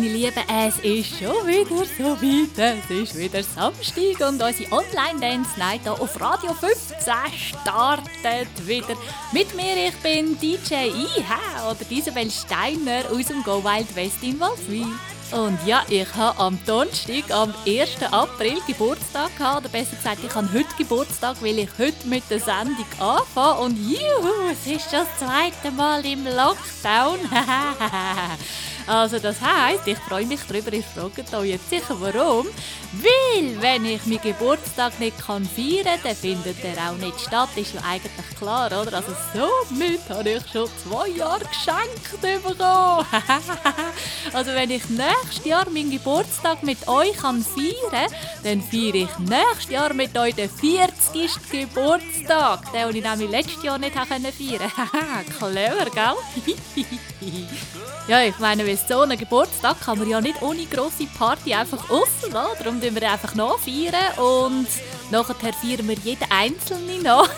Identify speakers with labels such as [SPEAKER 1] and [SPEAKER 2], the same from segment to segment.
[SPEAKER 1] meine Lieben, es ist schon wieder so weit. Es ist wieder Samstag und unsere Online-Dance-Night hier auf Radio 15 startet wieder. Mit mir, ich bin DJ IH oder Isabel Steiner aus dem Go Wild West in Walswil. Und ja, ich habe am Donnerstag, am 1. April Geburtstag gehabt. Oder besser gesagt, ich habe heute Geburtstag, weil ich heute mit der Sendung anfange. Und juhu, es ist das zweite Mal im Lockdown. Also das heißt, ich freue mich darüber, ich frage euch jetzt sicher warum. Weil, wenn ich meinen Geburtstag nicht kann feiern kann, dann findet er auch nicht statt, ist ja eigentlich klar, oder? Also somit habe ich schon zwei Jahre geschenkt bekommen. also wenn ich nächstes Jahr meinen Geburtstag mit euch kann feiern kann, dann feiere ich nächstes Jahr mit euch den 40. Geburtstag. Den, den ich nämlich letztes Jahr nicht feiern konnte. Clever, gell? ja, ich meine, weil so einen Geburtstag kann man ja nicht ohne grosse Party einfach aussen lassen. Darum feiern wir einfach noch feiern und nachher feiern wir jeden Einzelne noch.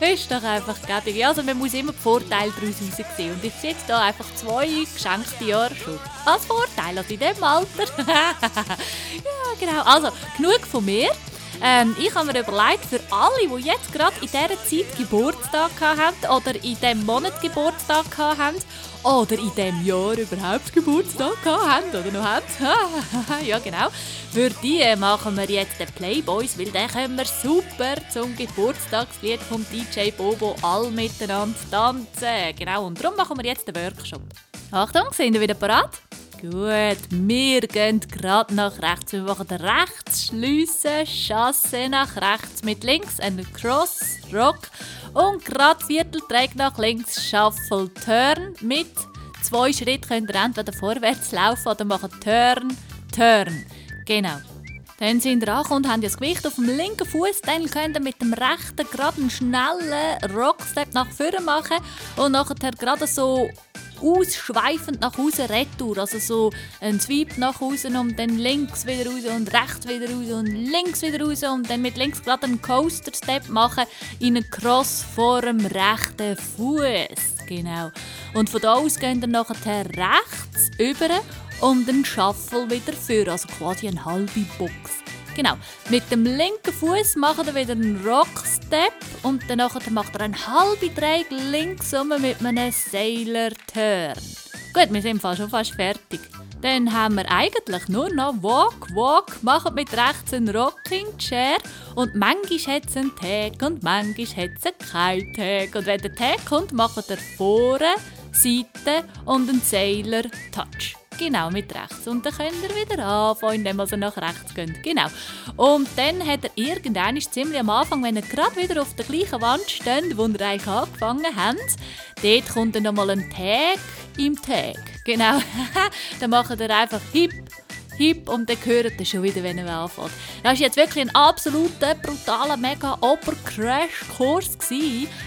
[SPEAKER 1] ist doch einfach gäbig. Also man muss immer die Vorteile daraus sehen. Und ich sehe jetzt hier einfach zwei geschenkte Jahre schon. Als Vorteil, also in diesem Alter. ja, genau. Also, genug von mir. Ähm, ich habe mir überlegt, für alle, die jetzt gerade in dieser Zeit Geburtstag haben oder in diesem Monat Geburtstag haben oder in diesem Jahr überhaupt Geburtstag haben oder noch haben. ja, genau. Für die machen wir jetzt den Playboys, weil den können wir super zum Geburtstagslied vom DJ Bobo all miteinander tanzen. Genau, und darum machen wir jetzt den Workshop. Achtung, sind wir wieder parat? Gut, wir gehen gerade nach rechts. Wir machen rechts schliessen, Chasse nach rechts mit links, einen Cross, Rock und gerade Viertelträg nach links, Shuffle, Turn. Mit zwei Schritten könnt ihr entweder vorwärts laufen oder machen Turn, Turn. Genau. Dann sind ihr angekommen und haben das Gewicht auf dem linken Fuß. Dann könnt ihr mit dem rechten gerade einen schnellen Rockstep nach vorne machen und nachher gerade so ausschweifend nach außen retour. Also so ein Sweep nach außen und dann links wieder raus und rechts wieder raus und links wieder raus und dann mit links gerade einen Coaster-Step machen in einen Cross vor dem rechten Fuß. Genau. Und von da aus gehen dann nachher rechts über und den Shuffle wieder für, also quasi eine halbe Box. Genau. Mit dem linken Fuß macht er wieder einen Rockstep und dann macht er einen halben Dreieck links um mit einem Sailor Turn. Gut, wir sind schon fast fertig. Dann haben wir eigentlich nur noch Walk, Walk, machen mit rechts einen Rocking Chair und manchmal hat es einen Tag und manchmal hat es keinen Tag. Und wenn der Tag kommt, macht er vorne, Seite und einen Sailor Touch. Genau, mit rechts. Und dann könnt ihr wieder anfangen, indem ihr nach rechts geht. Genau. Und dann hat er irgendwann ziemlich am Anfang, wenn ihr gerade wieder auf der gleichen Wand steht, wo ihr eigentlich angefangen habt, dort kommt dann nochmal ein Tag im Tag. Genau. dann macht ihr einfach Hip, hip und dann hört ihr schon wieder, wenn er anfängt. Das war jetzt wirklich ein absoluter, brutaler, mega Oper-Crash-Kurs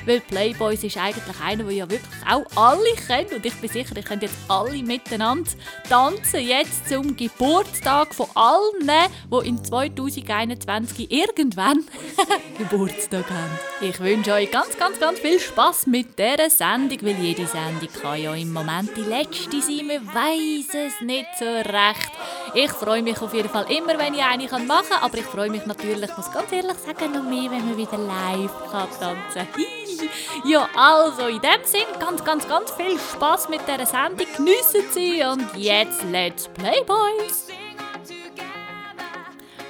[SPEAKER 1] weil Playboys ist eigentlich einer, den ja wirklich auch alle kennen und ich bin sicher, ich könnt jetzt alle miteinander tanzen, jetzt zum Geburtstag von allen, die in 2021 irgendwann Geburtstag haben. Ich wünsche euch ganz, ganz, ganz viel Spaß mit dieser Sendung, weil jede Sendung kann ja im Moment die letzte sein, man weiß es nicht so recht. Ich freue mich auf jeden Fall immer, wenn ich eine machen kann, aber ich freue mich natürlich, muss ganz ehrlich sagen, noch mehr, wenn man wieder live tanzen kann. ja, also in dem Sinn, ganz, ganz, ganz viel Spaß mit dieser Sendung, geniessen sie und jetzt Let's Play Boys!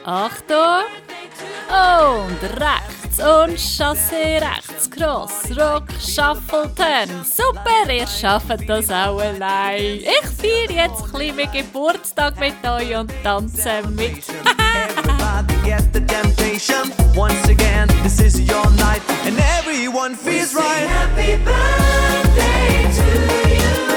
[SPEAKER 1] Achtung! Und rechts! und Chassé rechts, Cross, Rock, Shuffle, Turn. Super, ihr schafft das auch allein. Ich feiere jetzt ein bisschen mit Geburtstag mit euch und tanze mit. Everybody get the temptation. Once again, this is your night, and everyone feels right. Happy birthday to you.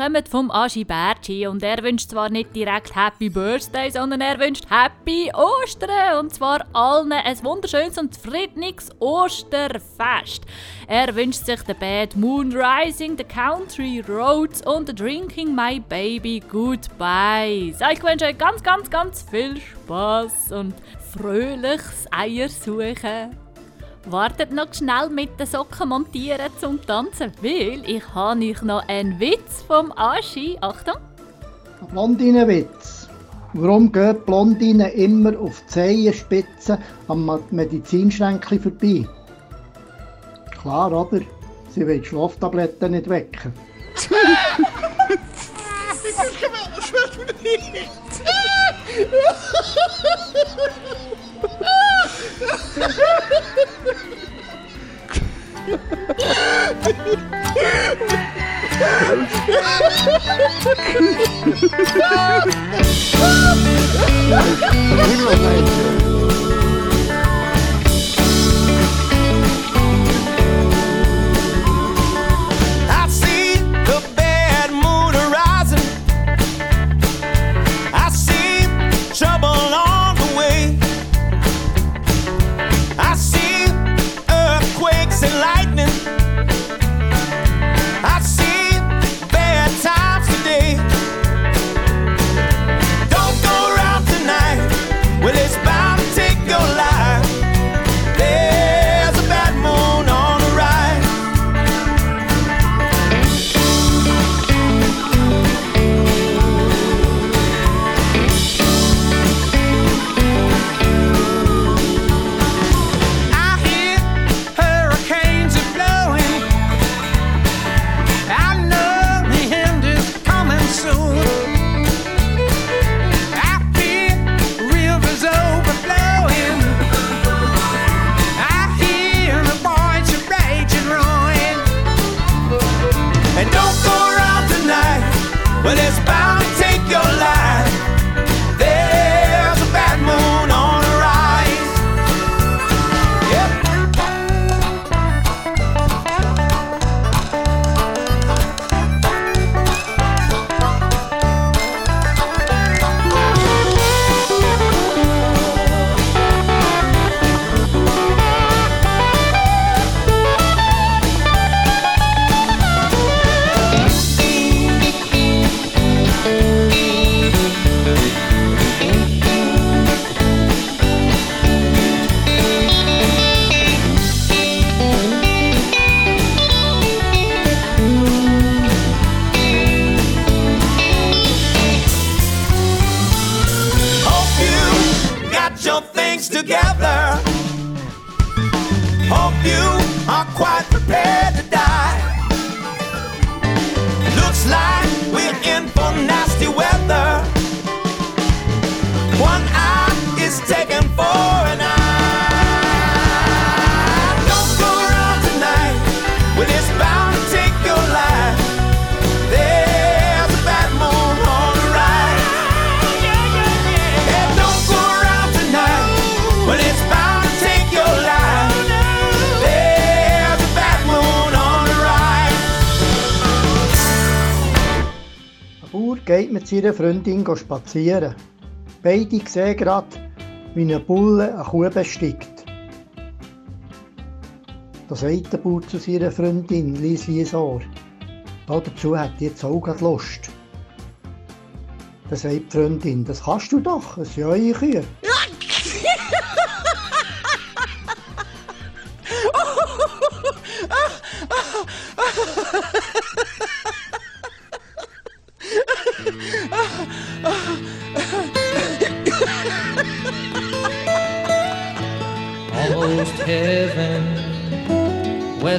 [SPEAKER 1] Kommen vom Agi Bergi und er wünscht zwar nicht direkt Happy Birthday, sondern er wünscht Happy Ostern und zwar allen ein wunderschönes und friedliches Osterfest. Er wünscht sich der Bad Moon Rising, The Country Roads und The Drinking My Baby Goodbye. So, ich wünsche euch ganz, ganz, ganz viel Spaß und fröhliches Eiersuchen. Wartet noch schnell mit den Socken montieren zum Tanzen, weil ich habe euch noch einen Witz vom Aschi. Achtung!
[SPEAKER 2] Blondinenwitz. Warum gehen Blondinen immer auf Zehenspitzen am Medizinschränkchen vorbei? Klar, oder? Sie will die Schlaftabletten nicht wecken.
[SPEAKER 3] Who knows? Seiner Freundin spazieren. Beide sehen gerade, wie ein Bulle eine Kuh bestickt. Da sagt der Bauer zu seiner Freundin, lies wie ein Ohr. Dazu hat die jetzt auch gerade Lust. Dann sagt die Freundin, das kannst du doch, es sind eure Kühe.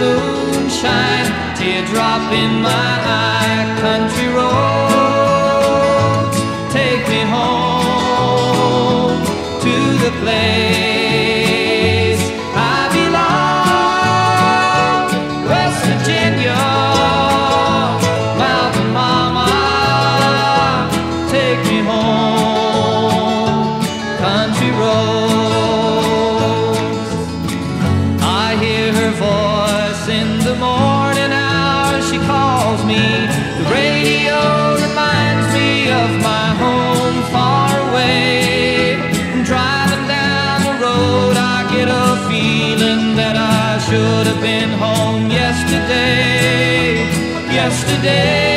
[SPEAKER 4] moonshine, teardrop in my eye. Country roads, have been home yesterday. Yesterday,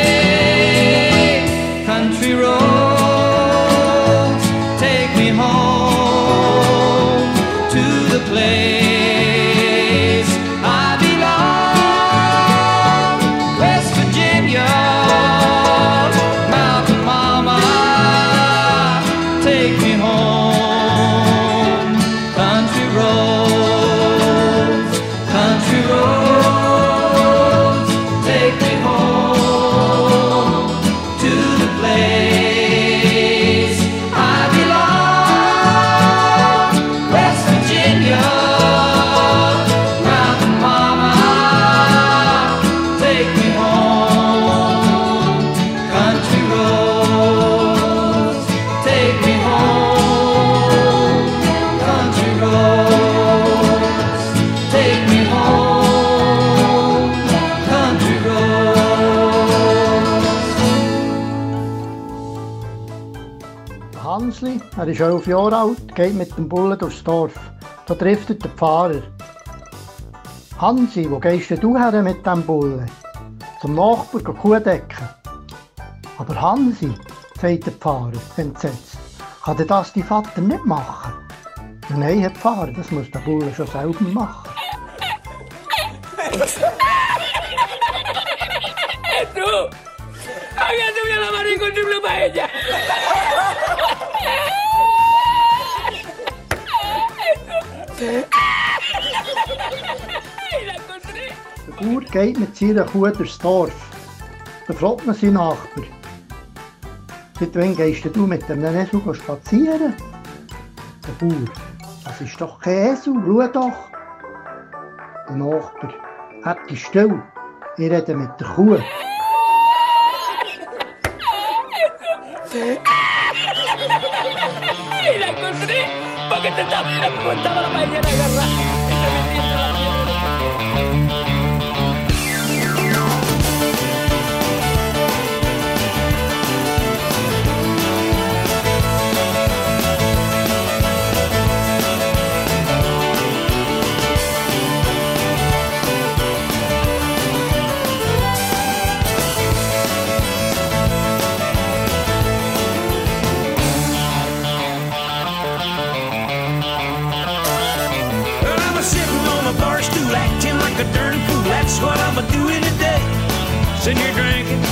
[SPEAKER 3] er ist elf Jahre alt, geht mit dem Bullen durchs Dorf. Da trifft er den Pfarrer. Hansi, wo gehst du her mit dem Bullen? Zum Nachbarn Kuh decken. Aber Hansi, sagt der Pfarrer, entsetzt, kann denn das dein Vater nicht machen? Nein, Herr Pfarrer, das muss der Bulle schon selber machen.
[SPEAKER 5] ¡Tú! ¡Había subido la mano y con su pluma
[SPEAKER 3] Der Bauer geht mit seiner Kuh durchs Dorf. Da fragt man seinen Nachbar. Seit wann gehst du mit dem Esel spazieren? Der Bauer. Das ist doch kein Esel, schau doch. Der Nachbar. Habt ihr still? Ich rede mit der Kuh.
[SPEAKER 5] que te está preguntando la mañana.
[SPEAKER 6] Sitting here drinking,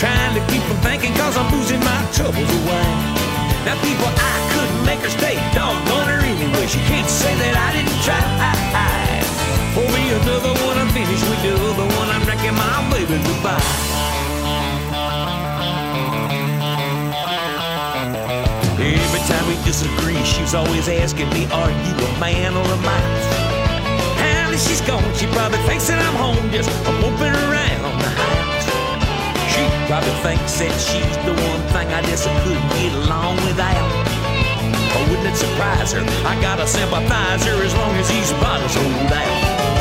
[SPEAKER 6] trying to keep from thinking, cause I'm losing my troubles away. Now, people, I couldn't make her stay, doggone her anyway. She can't say that I didn't try. Oh, For me, another one, I'm finished with the other one, I'm wrecking my baby goodbye. Every time we disagree, she's always asking me, Are you a man or a mouse? She's gone, she probably thinks that I'm home just moping around. She probably thinks that she's the one thing I just couldn't get along without. Oh, wouldn't it surprise her? I gotta sympathize her as long as these bottles hold out.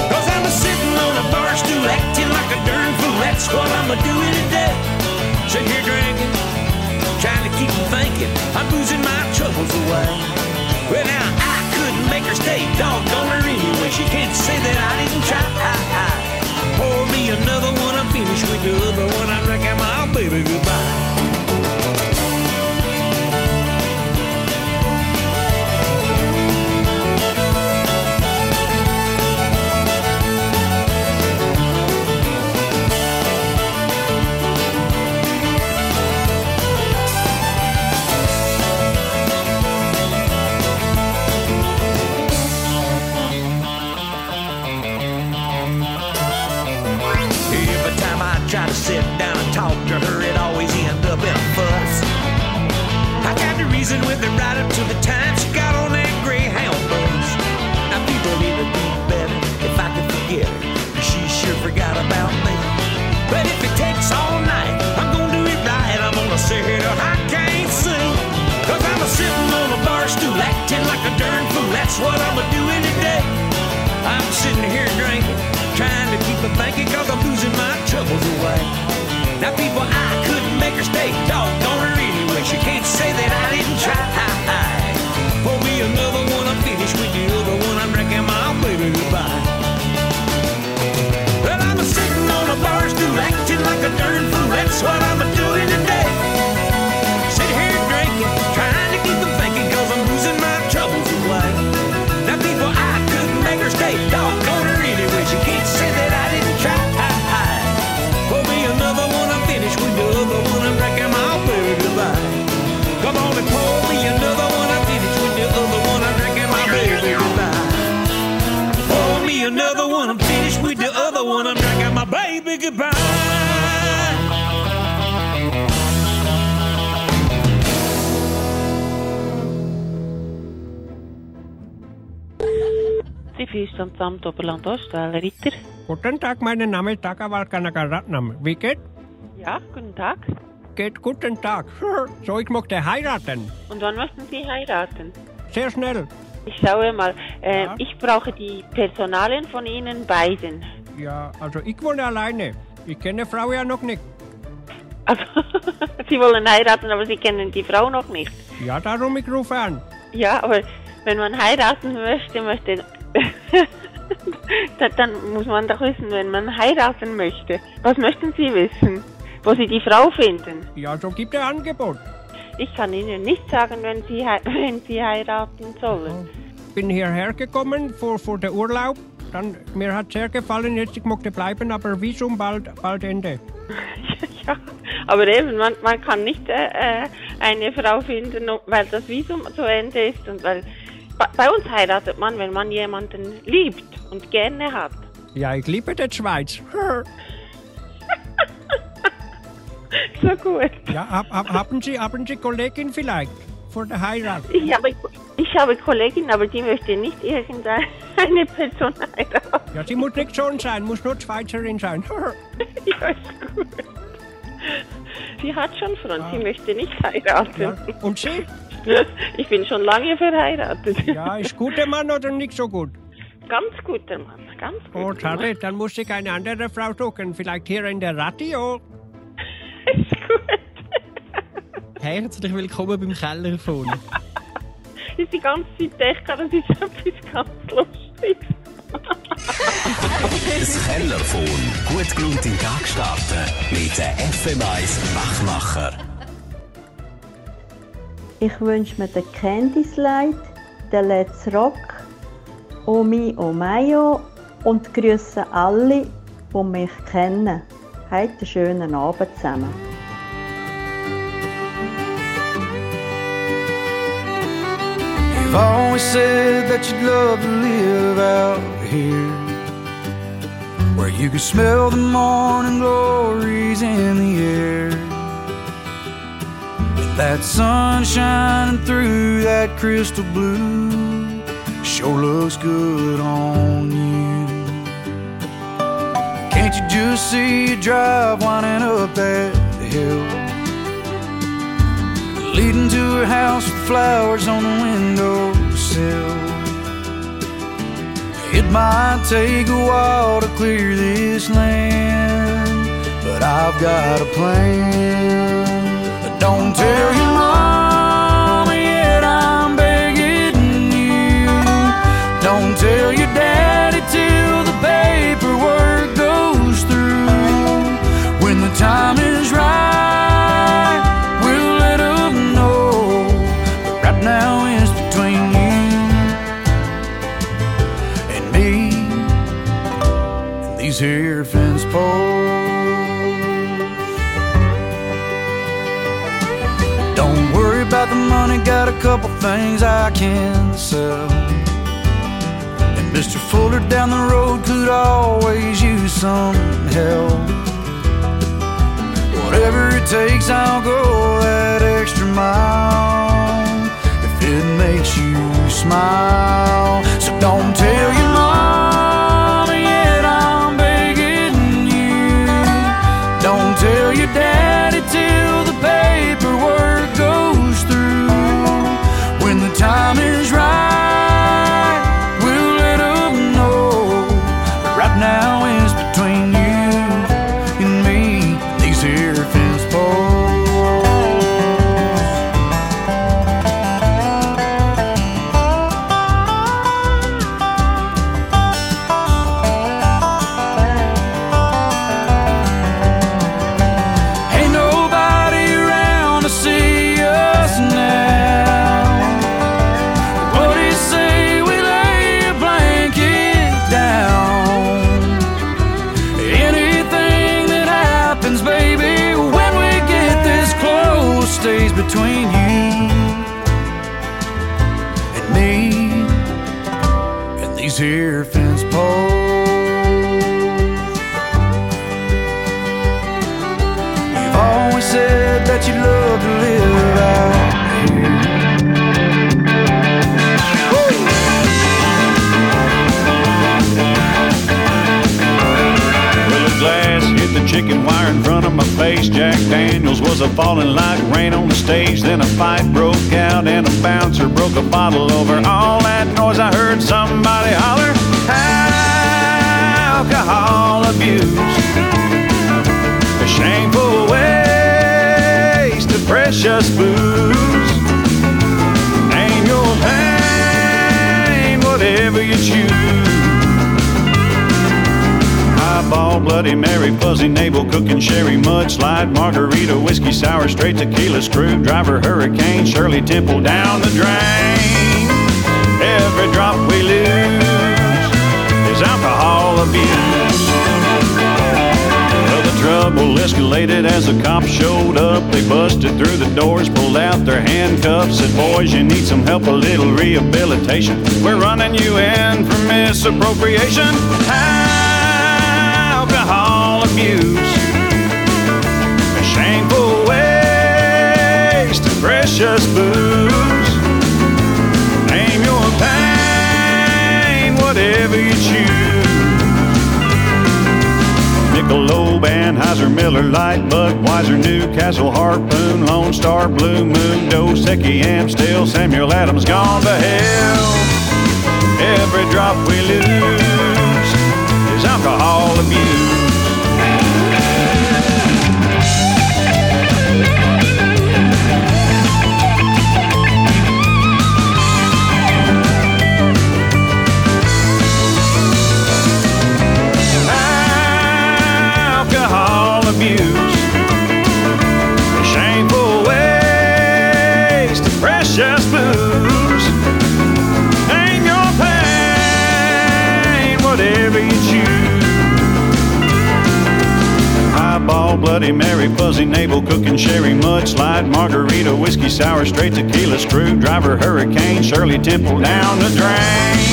[SPEAKER 6] Cause I'm a sitting on a bar stool acting like a darn fool. That's what I'm a doing today. Sitting here drinking, trying to keep from thinking I'm losing my troubles away. Well, now I make her stay, doggone her anyway. She can't say that I didn't try. Pour me another one, I'm finished with the other one. I'm wrecking my baby goodbye. Sit down and talk to her, it always ends up in a fuss. I got the reason with her right up to the time she got on that Greyhound bus. People need to do better if I could forget her. She sure forgot about me. But if it takes all night, I'm gonna do it right. I'm gonna here till I can't sing. Cause I'm a sitting on a bar stool acting like a darn fool. That's what I'm a doing today. I'm sitting here drinking, trying to keep from thinking cause I'm losing my troubles away. Now people, I couldn't make her stay, doggone her anyway. She can't say that I didn't try. For me another one, I'm finished with the other one. I'm wrecking my baby goodbye. Well, I'm a sitting on a bar stool acting like a darn fool. That's what I'm a doing today.
[SPEAKER 7] Füßlandsamt Oberland Ost, Ritter.
[SPEAKER 8] Guten Tag, mein Name ist Dagawal Kanakaratnam. Wie geht?
[SPEAKER 7] Ja, guten Tag.
[SPEAKER 8] Geht guten Tag. So, ich möchte heiraten.
[SPEAKER 7] Und wann möchten Sie heiraten?
[SPEAKER 8] Sehr schnell.
[SPEAKER 7] Ich schaue mal. Äh,
[SPEAKER 8] Ja.
[SPEAKER 7] Ich brauche die Personalien von Ihnen beiden.
[SPEAKER 8] Ja, also ich wohne alleine. Ich kenne Frau ja noch nicht.
[SPEAKER 7] Also, Sie wollen heiraten, aber Sie kennen die Frau noch nicht.
[SPEAKER 8] Ja, darum ich rufe an.
[SPEAKER 7] Ja, aber wenn man heiraten möchte, möchte. dann, muss man doch wissen, wenn man heiraten möchte. Was möchten Sie wissen? Wo Sie die Frau finden?
[SPEAKER 8] Ja, so gibt er Angebot.
[SPEAKER 7] Ich kann Ihnen nicht sagen, wenn Sie, wenn Sie heiraten sollen.
[SPEAKER 8] Bin hierher gekommen vor, vor der Urlaub. Dann, mir hat sehr gefallen, jetzt ich möchte bleiben, aber Visum bald, bald Ende.
[SPEAKER 7] Ja, aber eben, man, man kann nicht äh, äh, eine Frau finden, weil das Visum zu Ende ist und weil bei- uns heiratet man, wenn man jemanden liebt und gerne hat.
[SPEAKER 8] Ja, ich liebe die Schweiz.
[SPEAKER 7] So gut.
[SPEAKER 8] Ja, hab, hab, haben Sie, haben Sie Kollegin vielleicht vor der Heirat?
[SPEAKER 7] Ich habe, ich habe Kollegin, aber die möchte nicht irgendeine Person heiraten.
[SPEAKER 8] Ja, sie muss nicht schon sein, muss nur Schweizerin sein.
[SPEAKER 7] Ja, ist gut. Sie hat schon Freund, sie möchte nicht heiraten.
[SPEAKER 8] Ja. Und Sie?
[SPEAKER 7] Ich bin schon lange verheiratet.
[SPEAKER 8] Ja, ist guter Mann oder nicht so gut?
[SPEAKER 7] Ganz guter Mann, ganz
[SPEAKER 8] Oh,
[SPEAKER 7] guter
[SPEAKER 8] schade,
[SPEAKER 7] Mann.
[SPEAKER 8] dann muss ich eine andere Frau suchen. Vielleicht hier in der Radio.
[SPEAKER 7] Ist gut.
[SPEAKER 9] Herzlich willkommen beim Kellerfon.
[SPEAKER 7] ist die ganze Zeit gedacht, das ist etwas ganz Lustiges.
[SPEAKER 10] Das Kellerfon. Gut gelingt in den Tag starten mit den FM1 Wachmacher.
[SPEAKER 11] Ich wünsche mir den Candy Slide, den Let's Rock, Omi Omayo und grüße alle, die mich kennen. Habt einen schönen Abend zusammen.
[SPEAKER 12] You've always said that you'd love to live out here Where you can smell the morning glories in the air. And that sun shining through that crystal blue Sure looks good on you. Can't you just see you drive winding up that hill leading to her house with flowers on the windowsill. It might take a while to clear this land, but I've got a plan. But don't tell your mama yet I'm begging you. Don't tell your daddy till the paperwork goes through. When the time is these here fence posts. Don't worry about the money, got a couple things I can sell. And Mr. Fuller down the road could always use some help. Whatever it takes, I'll go that extra mile if it makes you smile. So don't tell your mama tell your daddy till the paperwork goes through. When the time is right, between you and me. And these here fence
[SPEAKER 13] face. Jack Daniels was a falling like rain on the stage. Then a fight broke out and a bouncer broke a bottle over all that noise. I heard somebody holler, alcohol abuse. A shameful waste of precious booze. Name your pain, whatever you choose. Highball, Bloody Mary, fuzzy navel, cooking sherry, mudslide, margarita, whiskey sour, straight tequila, screwdriver, hurricane, Shirley Temple down the drain. Every drop we lose is alcohol abuse. Well, the trouble escalated as the cops showed up. They busted through the doors, pulled out their handcuffs, said, Boys, you need some help, a little rehabilitation. We're running you in for misappropriation. Alcohol abuse. A shameful waste of precious booze. Name your pain, whatever you choose. Michelob, Anheuser, Miller Lite, Budweiser, Newcastle, Harpoon, Lone Star, Blue Moon, Dos Equis, Amstel, Samuel Adams gone to hell. Every drop we lose Bloody Mary, Fuzzy Navel, Cooking Sherry, Mudslide, Margarita, Whiskey Sour, Straight Tequila, Screwdriver, Hurricane, Shirley Temple down the drain.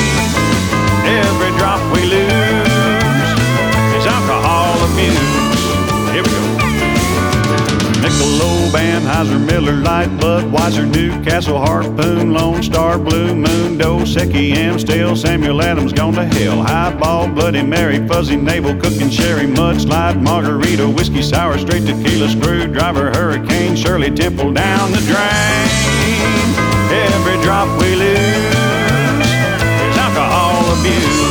[SPEAKER 13] Michelob, Anheuser, Miller Lite, Budweiser, Newcastle, Harpoon, Lone Star, Blue Moon, Dos Equis, Amstel, Samuel Adams, gone to hell. Highball, Bloody Mary, Fuzzy Navel, Cooking Sherry, Mudslide, Margarita, Whiskey Sour, Straight Tequila, Screwdriver, Hurricane, Shirley Temple down the drain. Every drop we lose is alcohol abuse.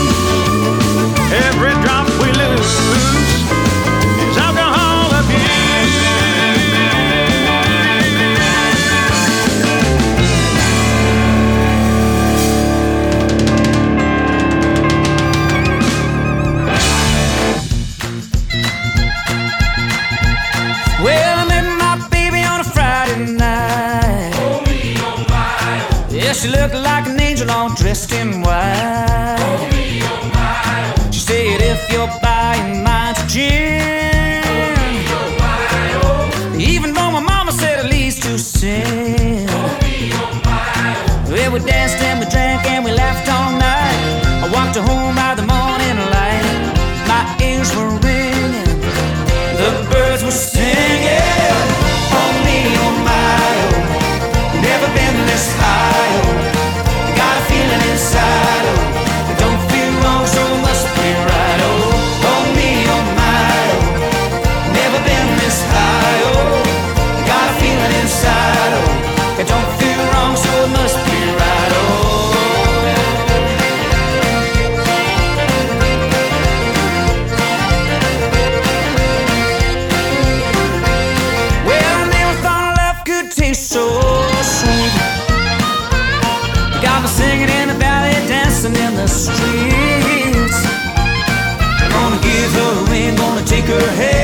[SPEAKER 14] She looked like an angel all dressed in white. She said, if you're buying to gin, even though my mama said at least two cents. Well, we danced and we drank and we laughed all night. I walked her home her hand.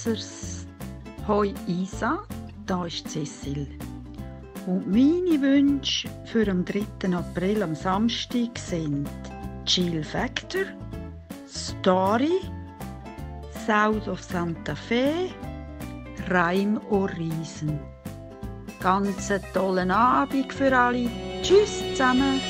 [SPEAKER 15] Dancers. Hoi Isa, da ist Cecil. Und meine Wünsche für den 3. April am Samstag sind Chill Factor, Story, South of Santa Fe, Reim Orisen. Ganz einen tollen Abend für alle. Tschüss zusammen.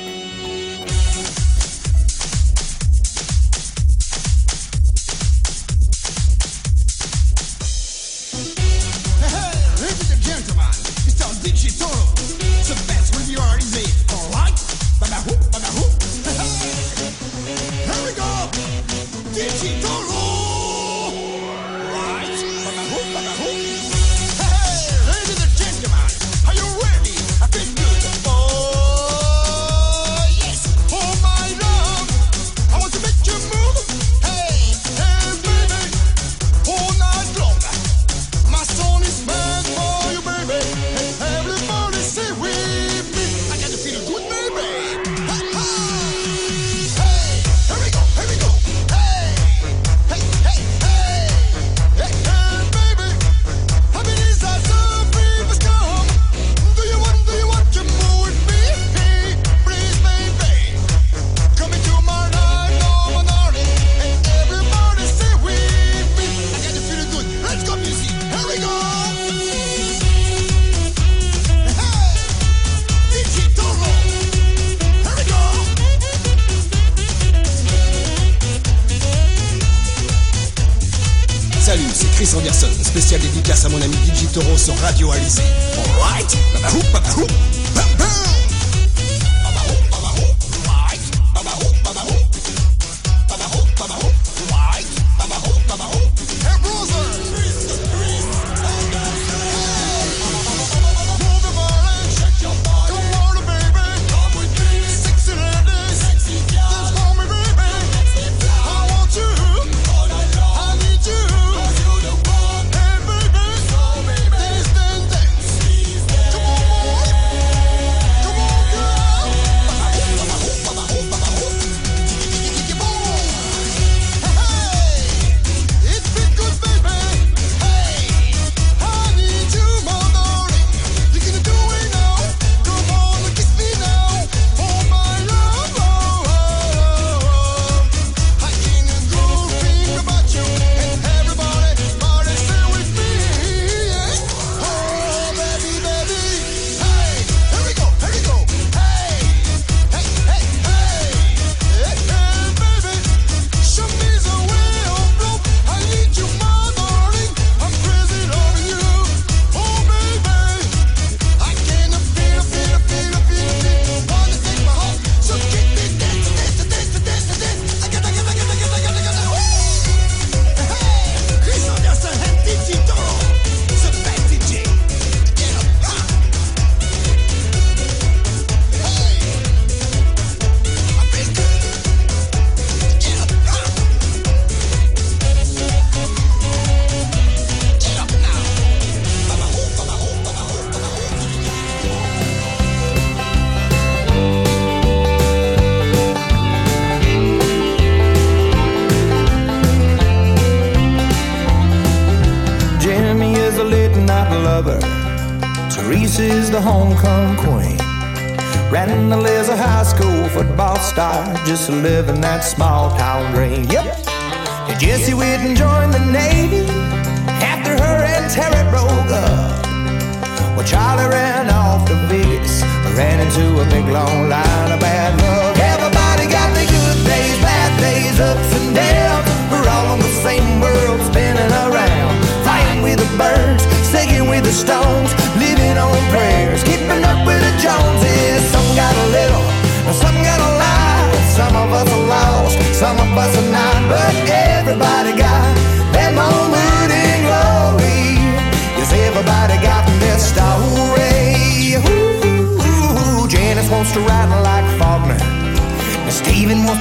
[SPEAKER 6] to live in that small town dream. Yeah.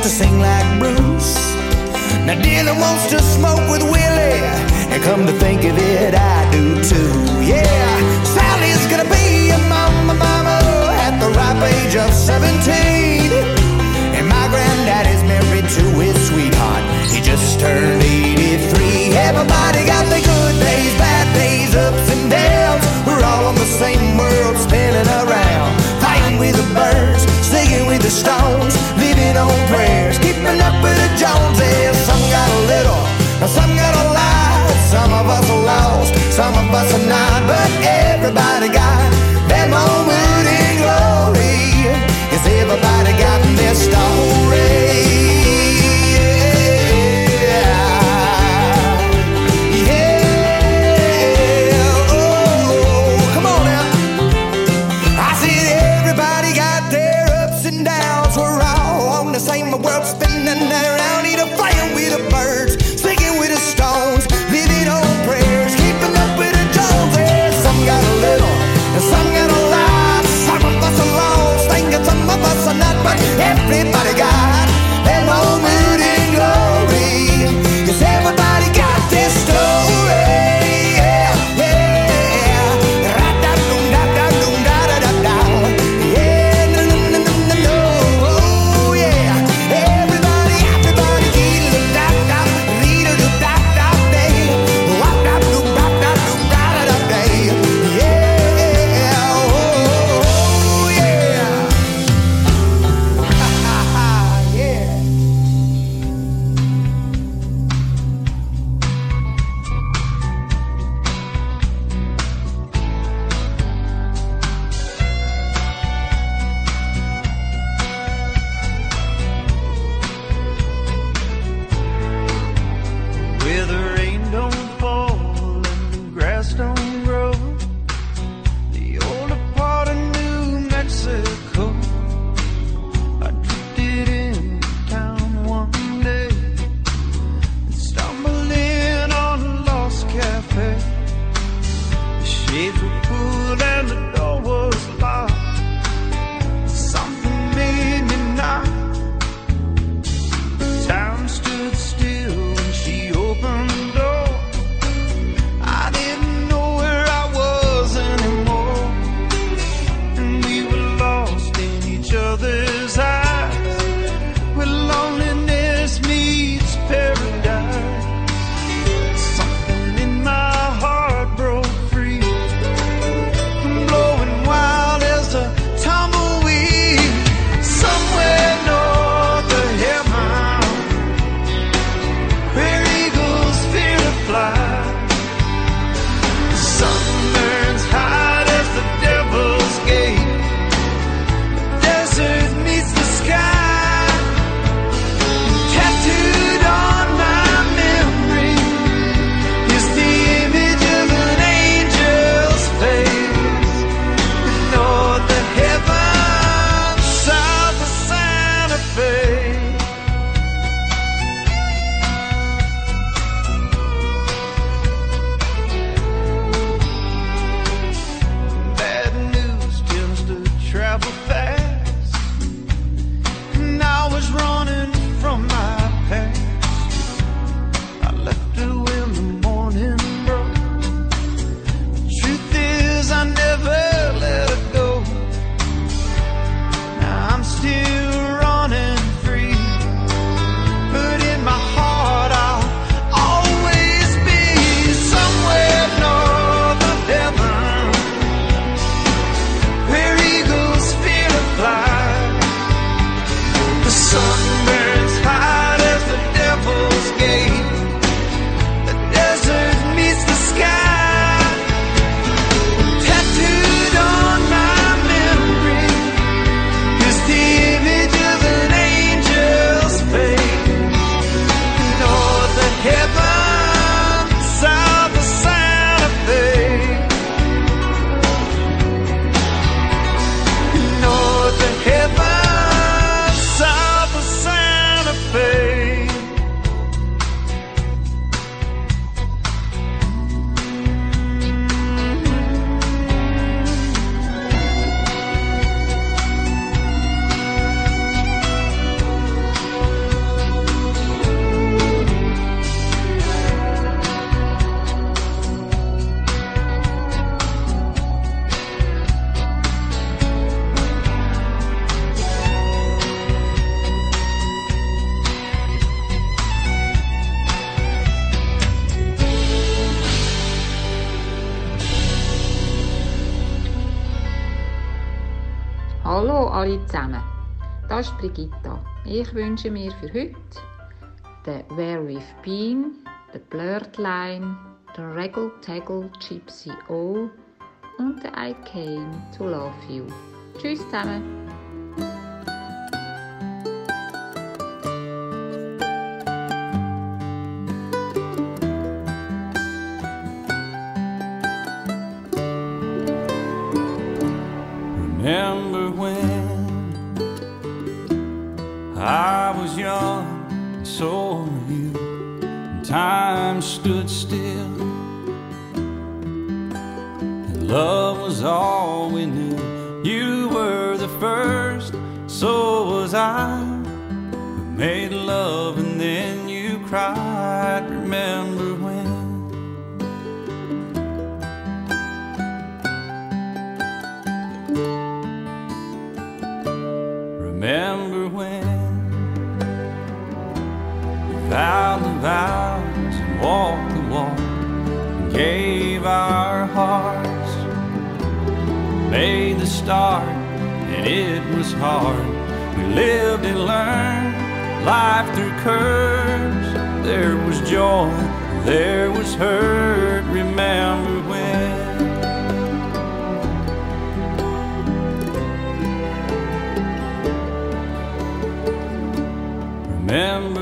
[SPEAKER 6] to sing like Bruce. Now Dylan wants to smoke with Willie, and come to think of it, I do too. Yeah, Sally's gonna be a mama, mama at the ripe age of 17. And my granddaddy's married to his sweetheart, he just turned 83. Everybody got their good days, bad days, ups and downs. We're all on the same world spinning around, fighting with the birds, singing with the stones living on prayers, keeping up with the Joneses. Some got a little, some got a lot. Some of us are lost, some of us are not, but everybody got their moment in glory. Yes, everybody got their
[SPEAKER 16] stone. Brigitta. Ich wünsche mir für heute den Where We've Been, den Blurred Line, den Reggle Taggle Gypsy O und den I Came to Love You. Tschüss zusammen!
[SPEAKER 17] I was young, and so were you, and time stood still, and love was all we knew. You were the first, so was I. We made love and then you cried. Remember vowed the vows and walked the walk gave our hearts, made the start, and it was hard. We lived and learned life through curves. There was joy, there was hurt. Remember when? Remember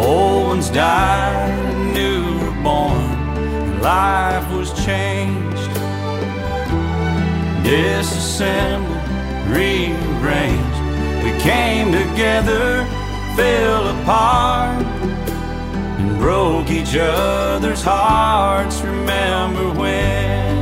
[SPEAKER 17] old ones died and new were born, life was changed, disassembled, rearranged. We came together, fell apart, and
[SPEAKER 14] broke each other's hearts. Remember when?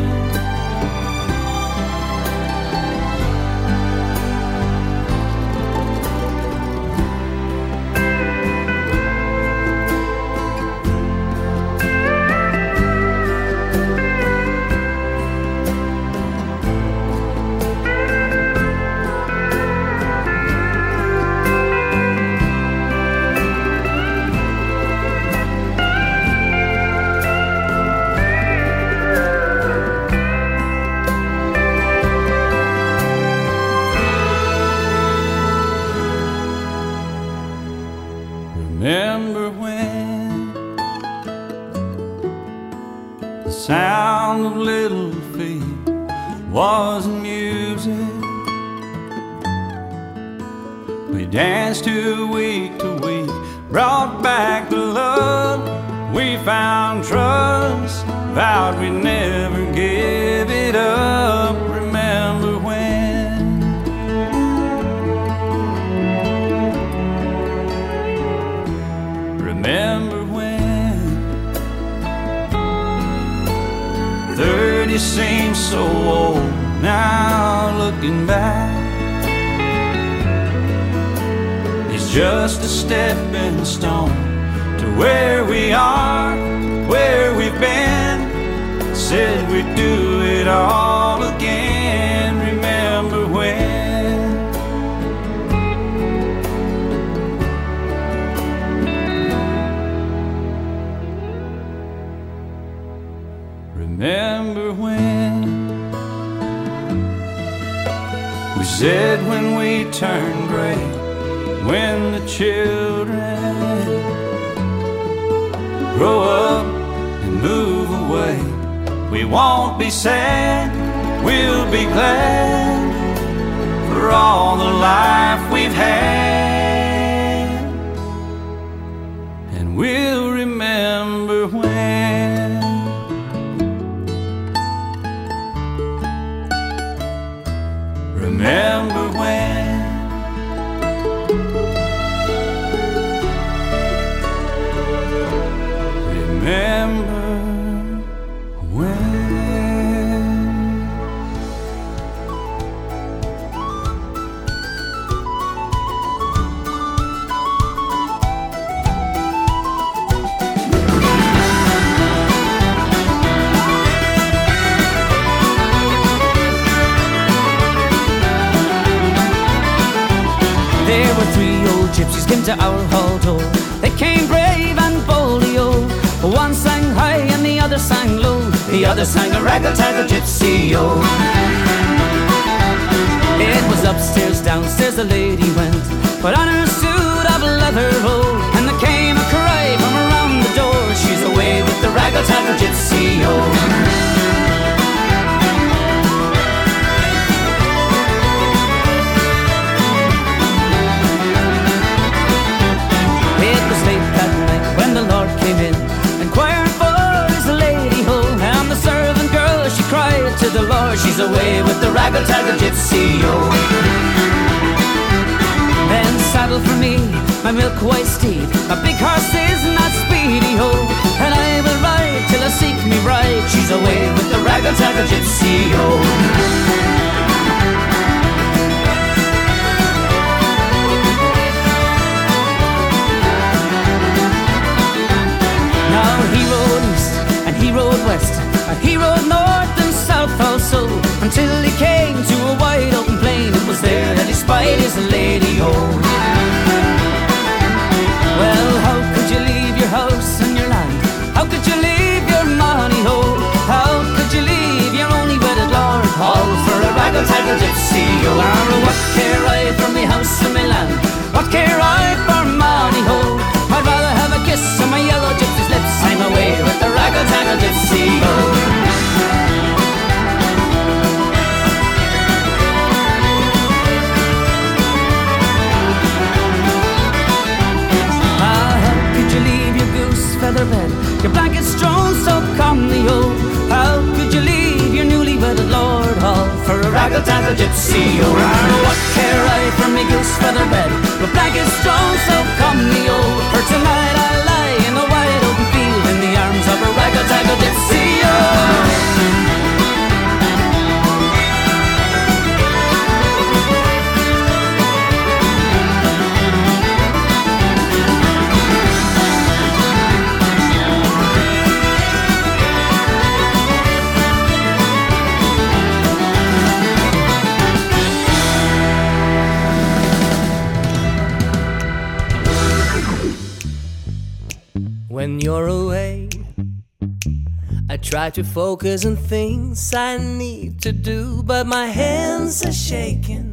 [SPEAKER 14] Try to focus on things I need to do, but my hands are shaking.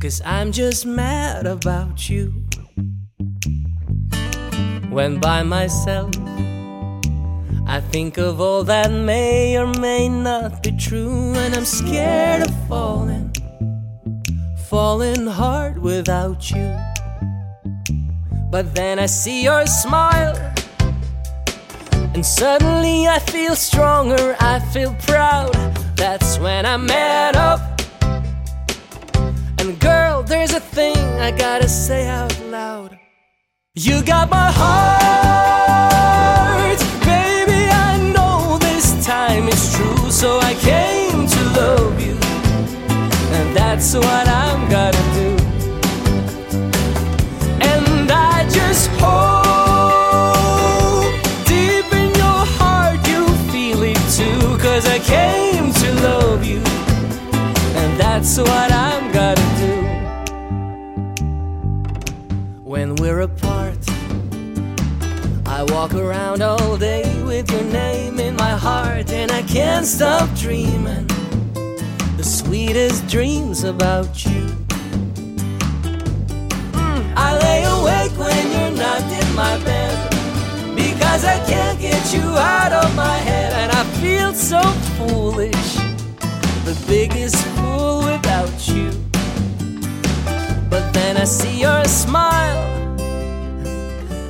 [SPEAKER 14] Cause I'm just mad about you. When by myself, I think of all that may or may not be true, and I'm scared of falling, falling hard without you. But then I see your smile, and suddenly I feel stronger, I feel proud. That's when I'm mad up. And girl, there's a thing I gotta say out loud. You got my heart, baby. I know this time it's true, so I came to love you, and that's what I'm gonna do. And I just hope that's what I'm gonna do when we're apart. I walk around all day with your name in my heart, and I can't stop dreaming the sweetest dreams about you. Mm, I lay awake when you're not in my bed because I can't get you out of my head, and I feel so foolish, the biggest fool without you. But then I see your smile,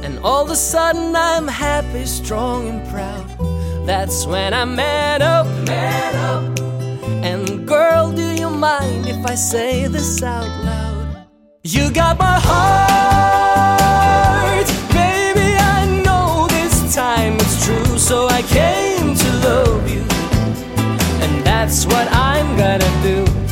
[SPEAKER 14] and all of a sudden I'm happy, strong, and proud. That's when I'm mad up, mad up. And girl, do you mind if I say this out loud? You got my heart, that's what I'm gonna do.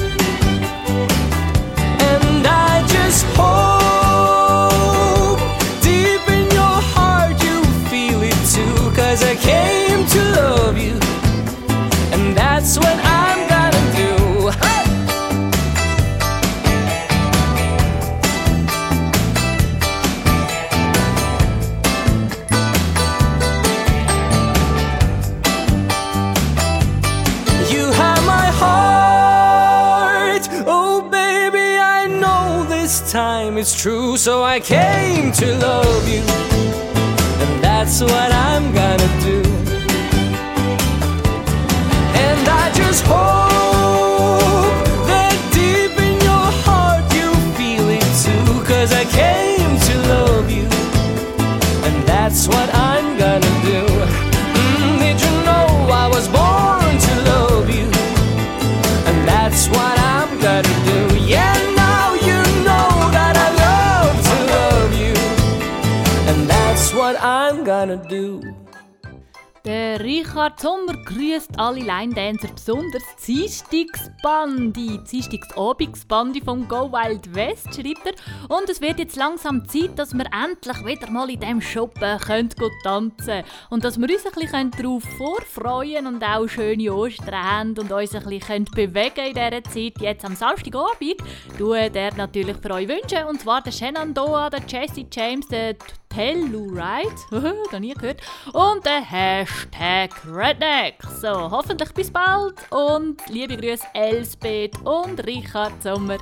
[SPEAKER 14] So I came to love you. And that's what I'm gonna do. And I just hope that deep in your heart you feel it too. Cause I came to love you. And that's what
[SPEAKER 1] Richard Sommer grüßt alle Line-Dancer, besonders die Dienstagsbandi, die Dienstagsabendsbandi vom Go Wild West, schreibt er. Und es wird jetzt langsam Zeit, dass wir endlich wieder mal in diesem Shoppen können tanzen Und dass wir uns ein bisschen darauf vorfreuen und auch schöne Ostern haben und uns ein bisschen bewegen in dieser Zeit. Jetzt am Samstagabend tue der natürlich für euch wünschen. Und zwar der Shenandoah, der Jesse James, der Telluride, noch nie gehört, und der Hashtag Redneck. So, hoffentlich bis bald und liebe Grüße Elsbeth und Richard Sommer.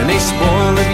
[SPEAKER 18] And
[SPEAKER 19] they spoil the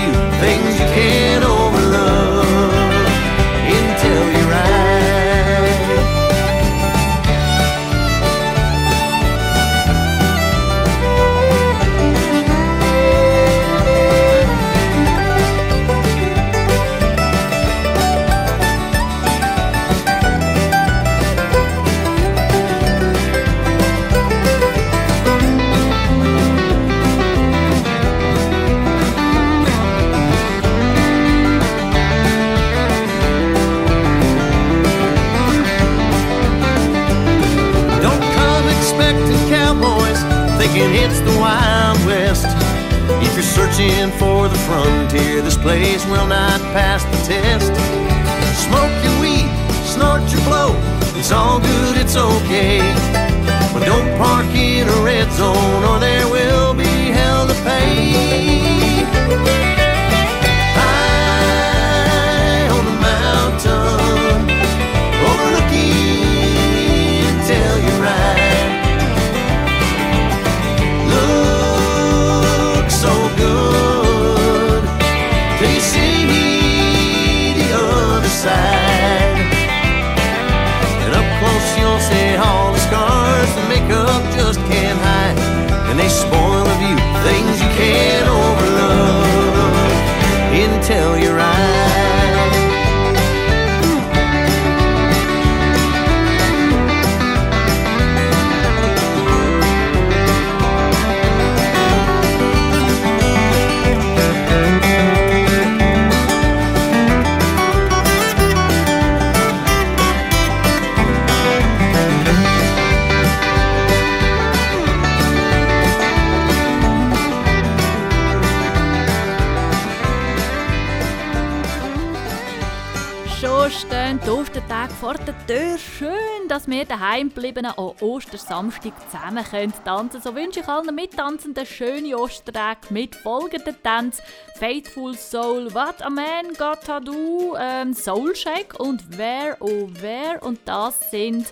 [SPEAKER 1] 7 an Ostersamstag zusammen könnt tanzen. So wünsche ich allen Mittanzenden schöne Ostertage mit folgenden Tänzen Faithful Soul, What a Man, Got Do, ähm, Soul Shake und Where Oh Where. Und das sind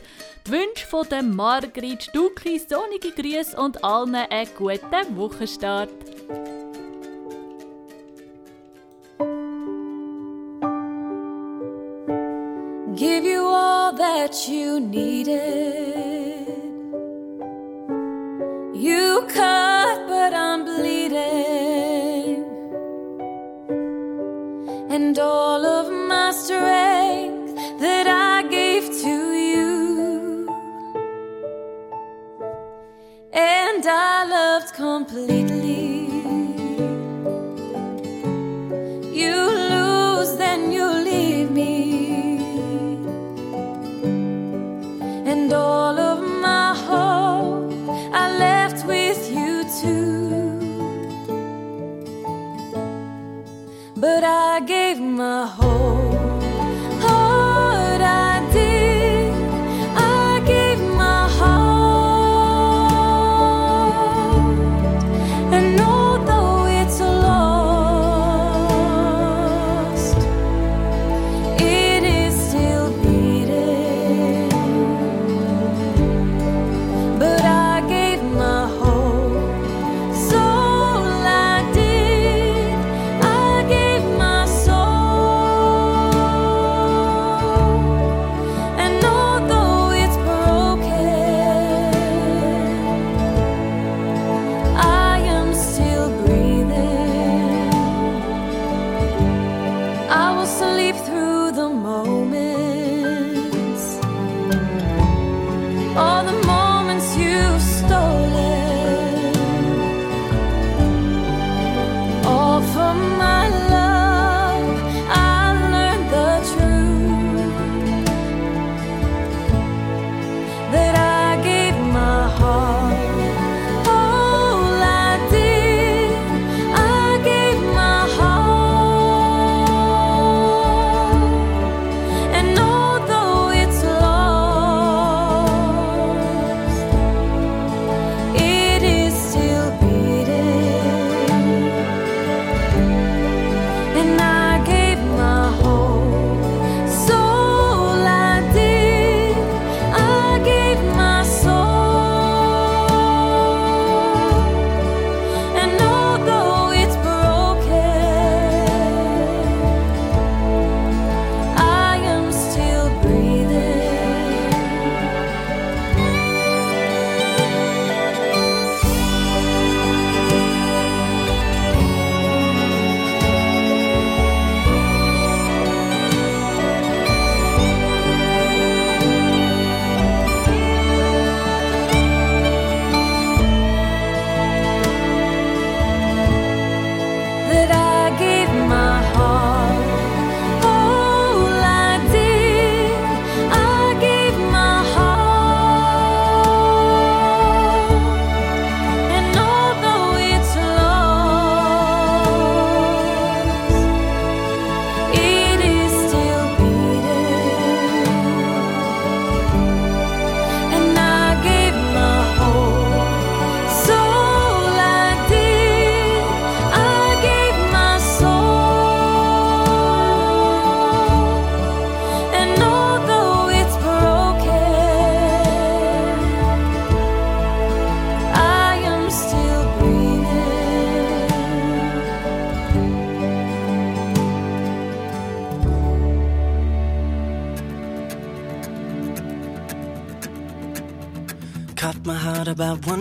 [SPEAKER 1] die Wünsche von der Margrit. Stucki, sonnige Grüße und allen einen guten Wochenstart.
[SPEAKER 20] Give you all that you needed. You cut, but I'm bleeding, and all of my strength that I gave to you, and I loved completely. You lose, then you And all of my hope I left with you too. But I gave my whole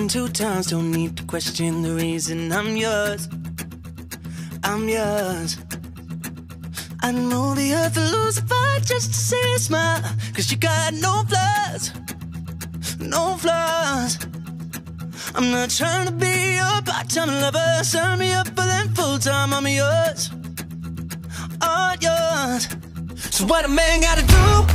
[SPEAKER 21] two times. Don't need to question the reason I'm yours. I'm yours. I know the earth will lose a fight just to see you smile. Cause you got no flaws. No flaws. I'm not trying to be your part-time lover. Sign me up for them full-time. I'm yours. All yours. So what a man gotta do?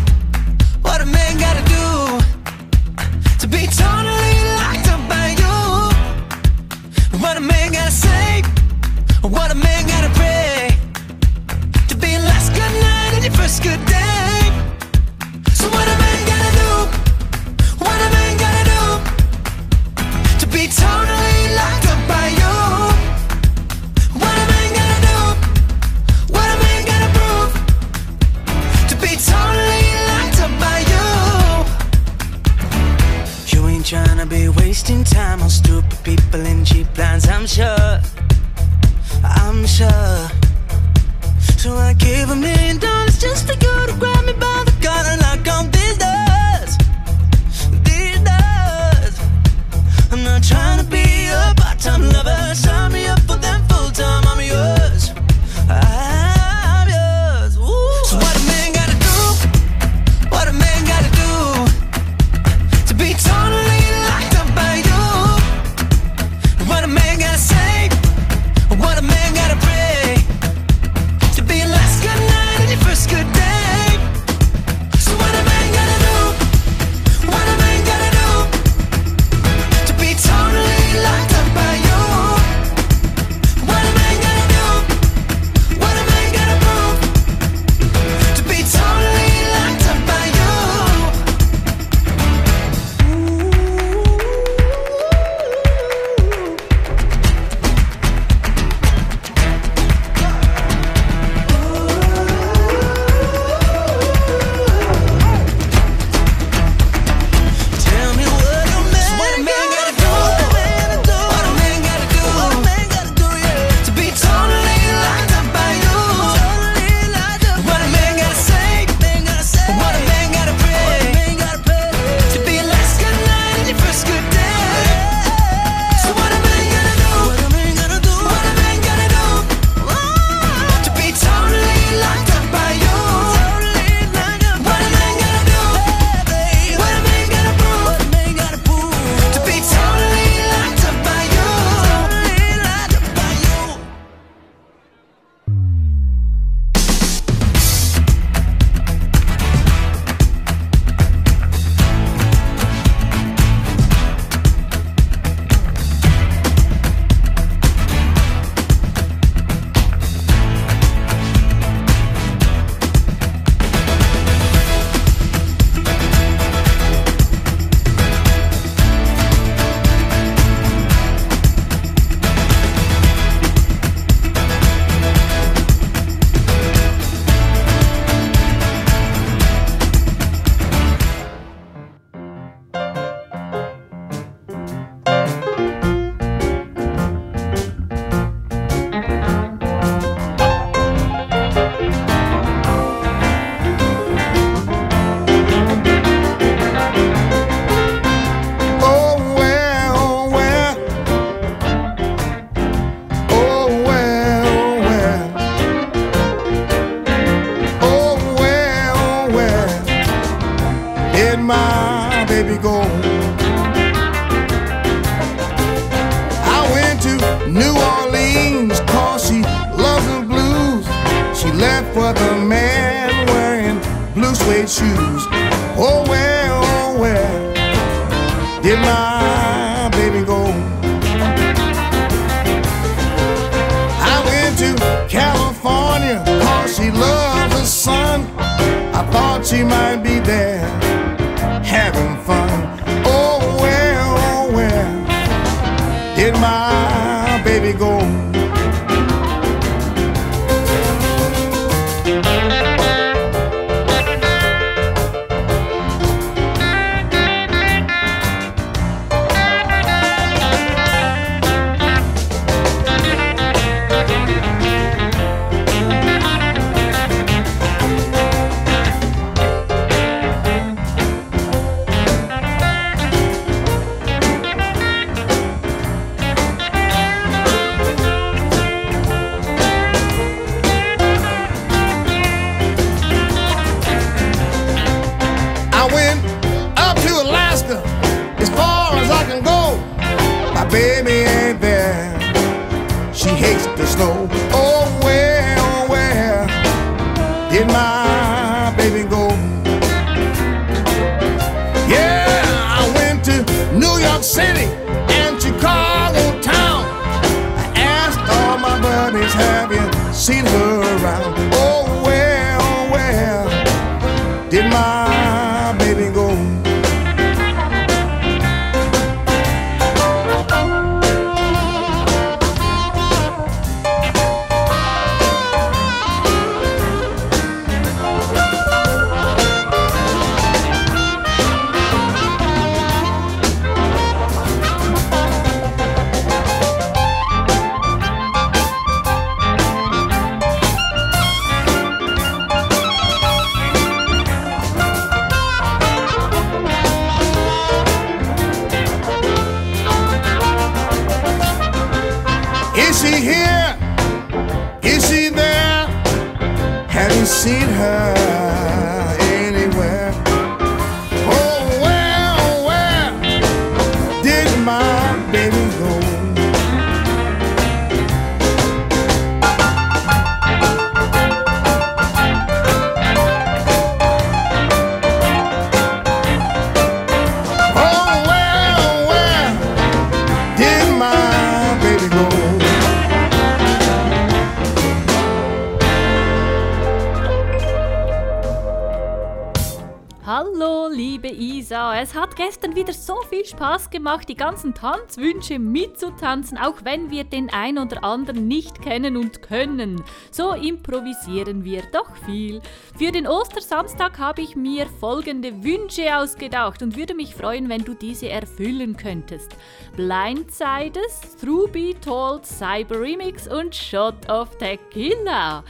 [SPEAKER 1] gemacht, die ganzen Tanzwünsche mitzutanzen, auch wenn wir den ein oder anderen nicht kennen und können. So improvisieren wir doch viel. Für den Ostersamstag habe ich mir folgende Wünsche ausgedacht und würde mich freuen, wenn du diese erfüllen könntest. Blindsides, Through Be Told, Cyber Remix und Shot of Tequila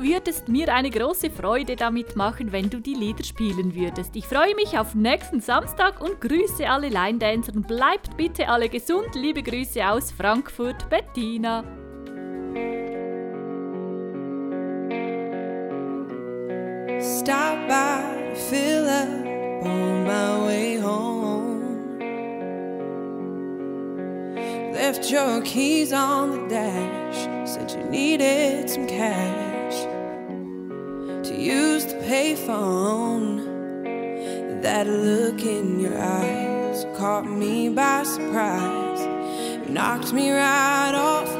[SPEAKER 1] würdest mir eine große Freude damit machen, wenn du die Lieder spielen würdest. Ich freue mich auf nächsten Samstag und grüße alle Line Dancer und bleibt bitte alle gesund. Liebe Grüße aus Frankfurt, Bettina.
[SPEAKER 22] Stop by, fill up on my way home. Left your keys on the dash, said you needed some cash. payphone. That look in your eyes caught me by surprise, knocked me right off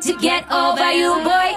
[SPEAKER 23] to
[SPEAKER 24] get over you, boy.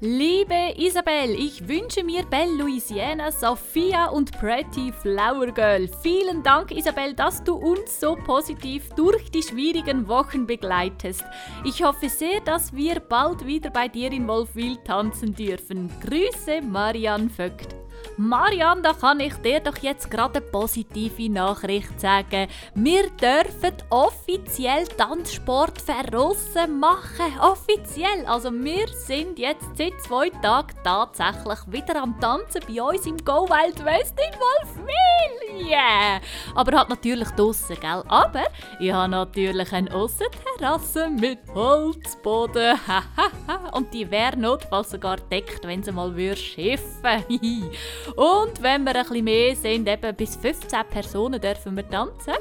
[SPEAKER 1] Liebe Isabel, ich wünsche mir Belle Louisiana, Sophia und Pretty Flower Girl. Vielen Dank, Isabel, dass du uns so positiv durch die schwierigen Wochen begleitest. Ich hoffe sehr, dass wir bald wieder bei dir in Wolfwil tanzen dürfen. Grüße, Marianne Vögt. Marianne, da kann ich dir doch jetzt gerade eine positive Nachricht sagen. Wir dürfen offiziell Tanzsport verrossen machen. Offiziell. Also wir sind jetzt seit zwei Tagen tatsächlich wieder am Tanzen bei uns im Go Wild West in Wolfwil. Yeah! Aber halt natürlich draussen, gell? Aber ich habe natürlich eine Aussenterrasse mit Holzboden. Und die wäre notfalls sogar deckt, wenn sie mal würde schiffen. Und wenn wir ein bisschen mehr sind, eben bis 15 Personen dürfen wir tanzen,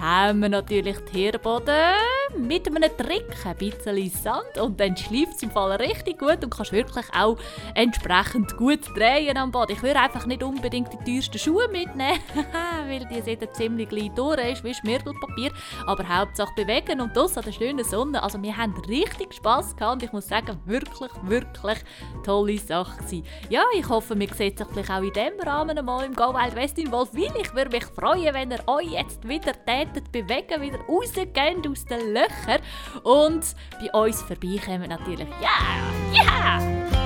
[SPEAKER 1] haben wir natürlich die Herdboden mit einem Trick, ein bisschen Sand und dann schläft es im Fall richtig gut und kannst wirklich auch entsprechend gut drehen am Boden. Ich würde einfach nicht unbedingt die teuersten Schuhe mitnehmen, weil die sind ziemlich gleich durch, ist wie Schmirgelpapier, aber Hauptsache bewegen und das an der schönen Sonne. Also wir haben richtig Spass gehabt und ich muss sagen, wirklich, wirklich tolle Sache gewesen. Ja, ich hoffe, wir sehen sich vielleicht auch in diesem Rahmen einmal im Go Wild West in Wolfwil. Ich würde mich freuen, wenn ihr euch jetzt wieder tätet bewegen, wieder rausgeht aus den Löchern und bei uns vorbeikommen natürlich. Ja, ja!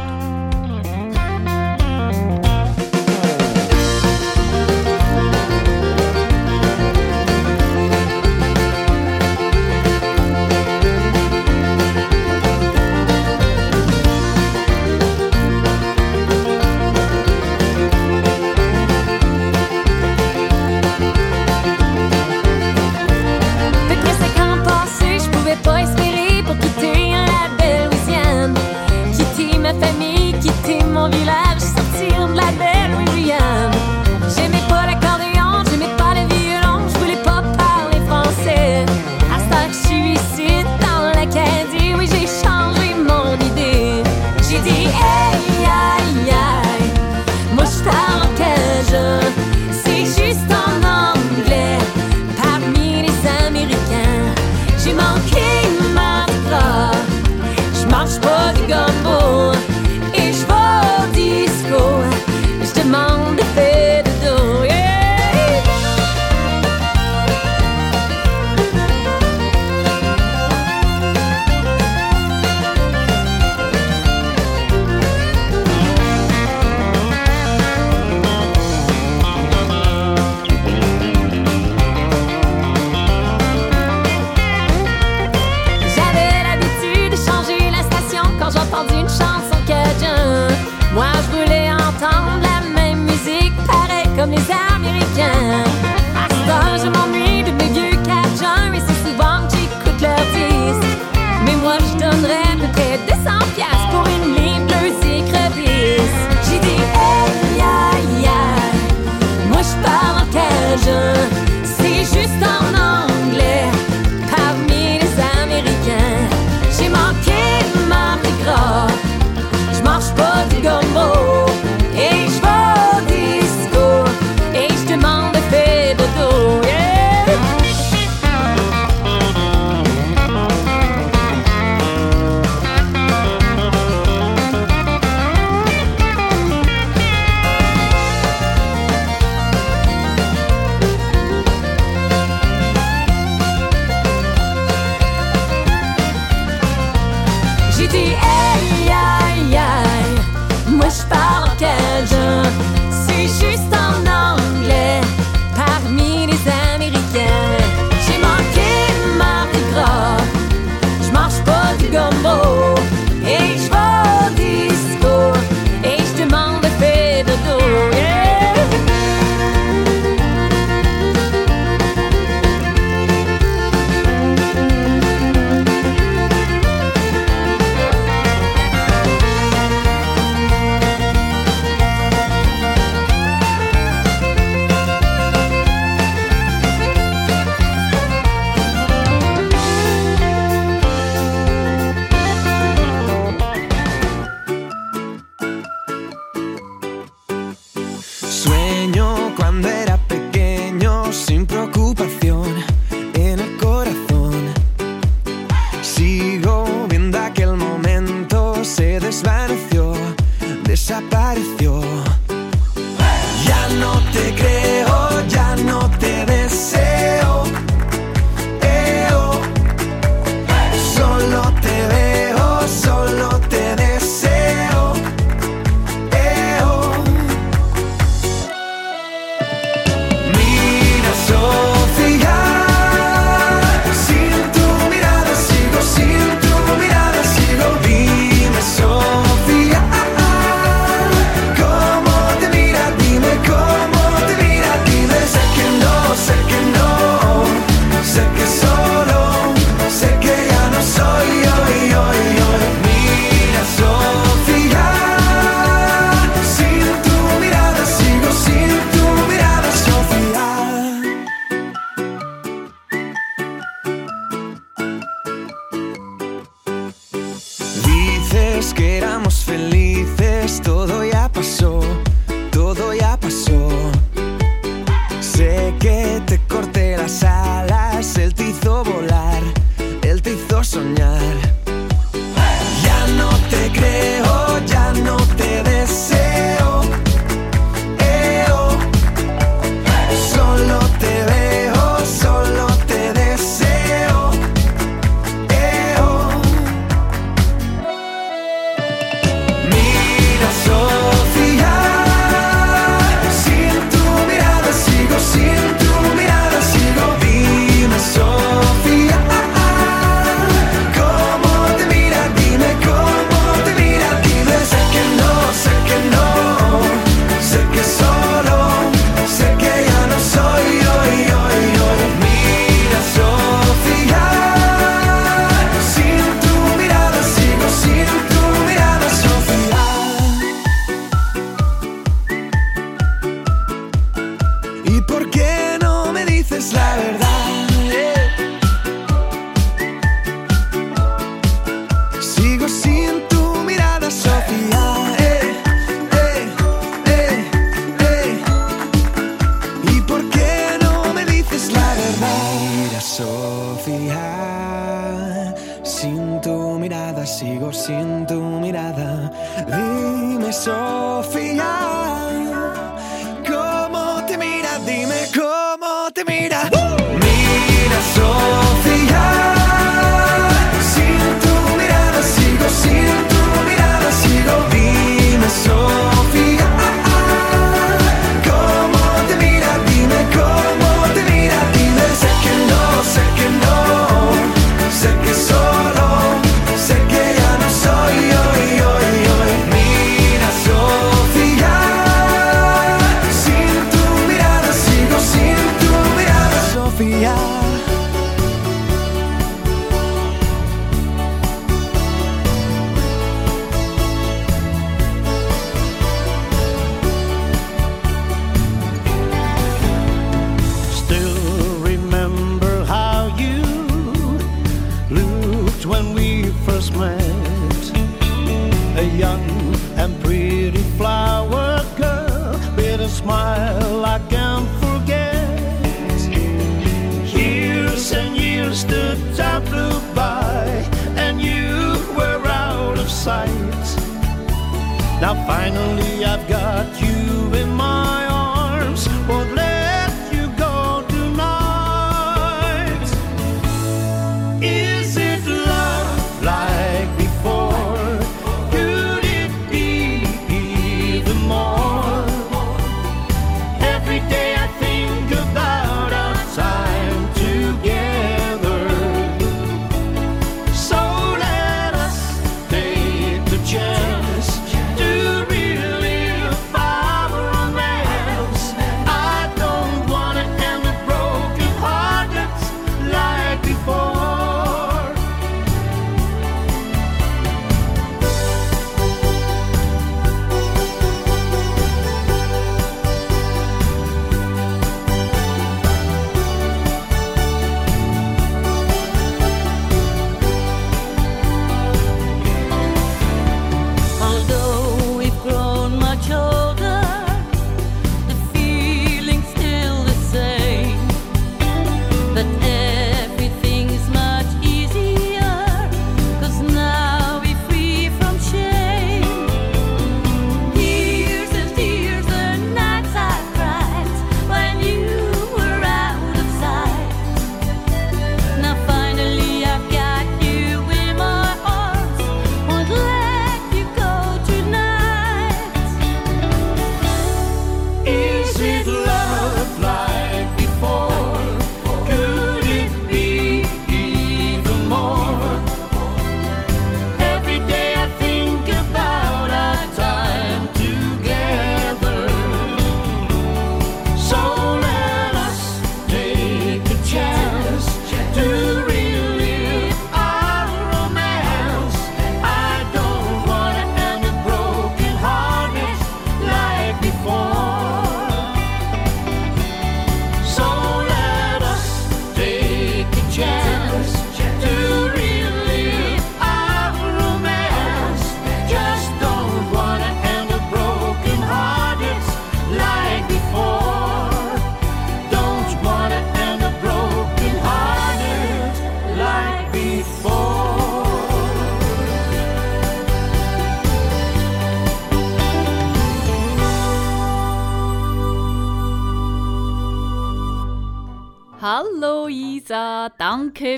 [SPEAKER 24] En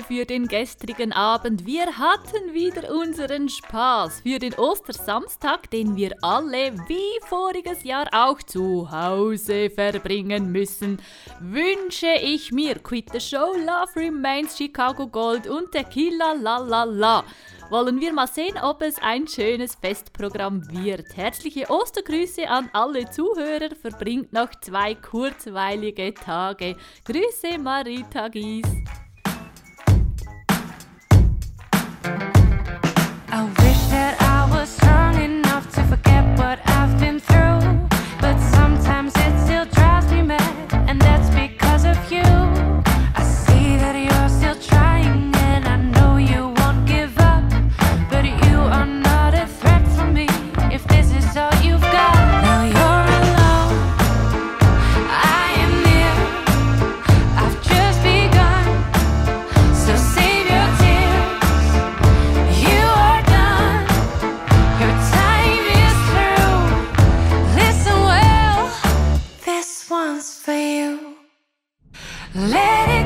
[SPEAKER 1] Für den gestrigen Abend. Wir hatten wieder unseren Spaß für den Ostersamstag, den wir alle wie voriges Jahr auch zu Hause verbringen müssen. Wünsche ich mir Quit the Show, Love Remains, Chicago Gold und Tequila La La La. Wollen wir mal sehen, ob es ein schönes Festprogramm wird. Herzliche Ostergrüße an alle Zuhörer. Verbringt noch zwei kurzweilige Tage. Grüße Marita Gies.
[SPEAKER 24] I wish that I was strong enough to forget what I've been through. Let it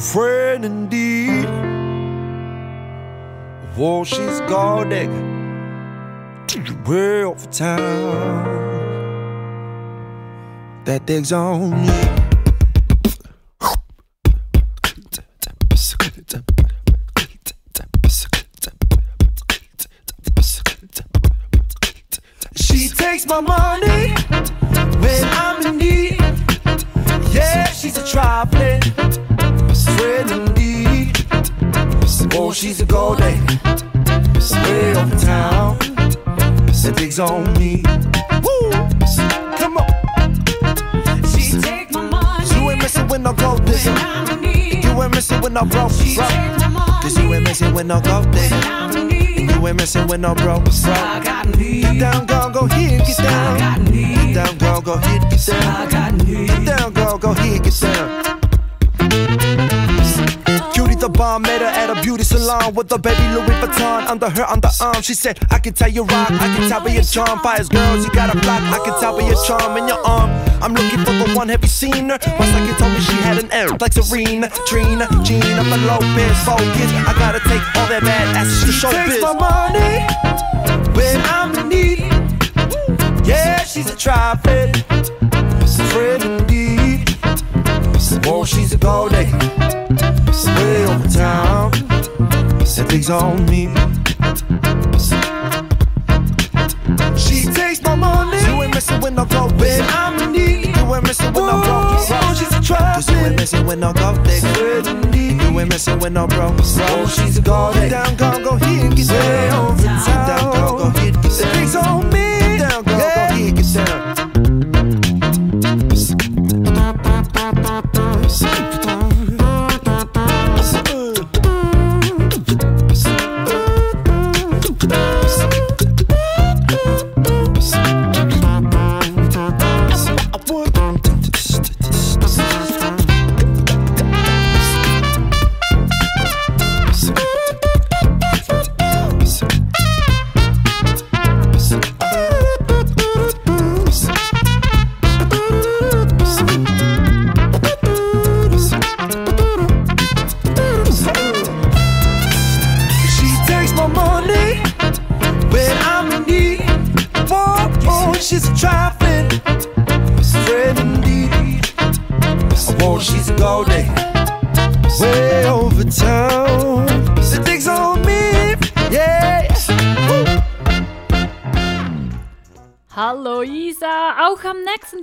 [SPEAKER 19] friend indeed. Well, she's guarding way off town. That digs on me. She takes my money Digs on me. Woo! Come on. She take my money. You ain't messing with no gold digger. You ain't messing with no broke, bro. Cause you ain't messing with no gold digger. You ain't messing with no broke, bro. Get down, girl, go here, get down. Get down, girl, go here, get down. Get down, girl, go here, get down. Cutie the bomb met her at a beauty salon with a baby Louis Vuitton under her underarm. She said, I can tell you rock, I can tell by your charm. Fires girls, you got a block, I can tell by your charm in your arm. I'm looking for the one, have you seen her? My second told me she had an air like Serena, Trina, Gina, but Lopez, focus. I gotta take all that bad ass to show
[SPEAKER 25] takes
[SPEAKER 19] biz.
[SPEAKER 25] my
[SPEAKER 19] money when I'm in need. Yeah, she's a trifling friend indeed. Oh, she's a gold digger way over town. That thing's on me. She takes my money. You ain't messing with no gold when I'm in need. You ain't messing with no broke. Bro, she's a trap. Cause you ain't messing with no gold digger. You ain't messing with no broke. Bro, oh, she's a gold digger. Down, go, go here, get down. Town. Down, go, go here, get down. That thing's on me. Down, go, go here, get down.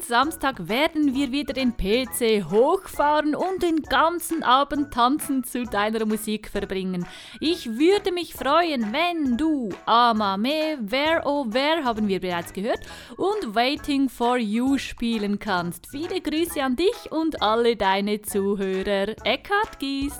[SPEAKER 1] Samstag werden wir wieder den PC hochfahren und den ganzen Abend tanzen zu deiner Musik verbringen. Ich würde mich freuen, wenn du Amame, Where Oh Where haben wir bereits gehört und Waiting for You spielen kannst. Viele Grüße an dich und alle deine Zuhörer. Eckhard Gies.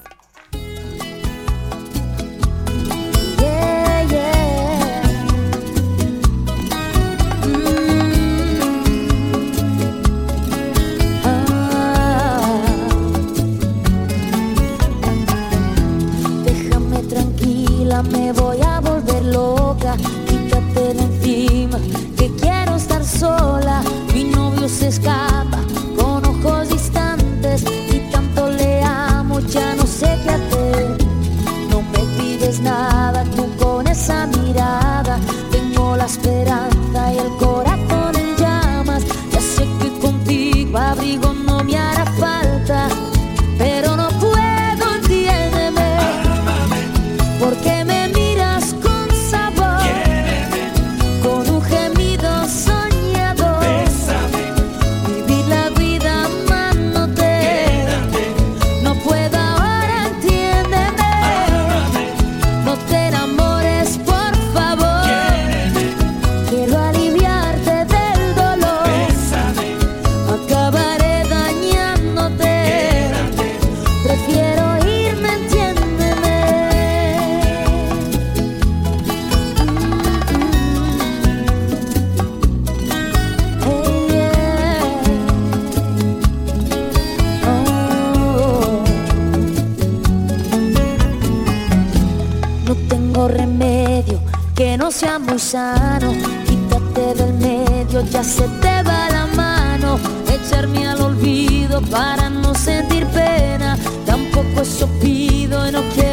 [SPEAKER 20] me voy a volver loca. Quítate de encima, que quiero estar sola.
[SPEAKER 26] Mi novio se escapa con ojos distantes y tanto le amo, ya no sé qué hacer. No me pides nada, tú con esa mirada tengo las no seas sano, quítate del medio, ya se te va la mano, echarme al olvido para no sentir pena, tampoco eso pido y no quiero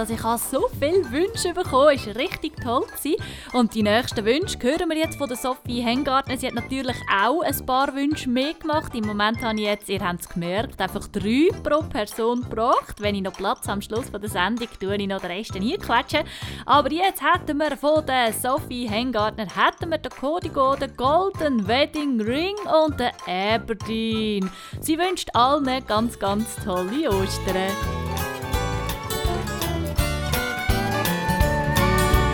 [SPEAKER 1] Also ich habe so viele Wünsche bekommen, ist richtig toll gewesen. Und die nächsten Wünsche hören wir jetzt von der Sophie Hengartner. Sie hat natürlich auch ein paar Wünsche mehr gemacht. Im Moment habe ich jetzt, ihr habt es gemerkt, einfach drei pro Person gebracht. Wenn ich noch Platz am Schluss von der Sendung, tue ich noch den Rest hier quetschen. Aber jetzt hätten wir von der Sophie Hengartner hätten wir den Codigo, den Golden Wedding Ring und den Aberdeen. Sie wünscht allen ganz, ganz tolle Ostern.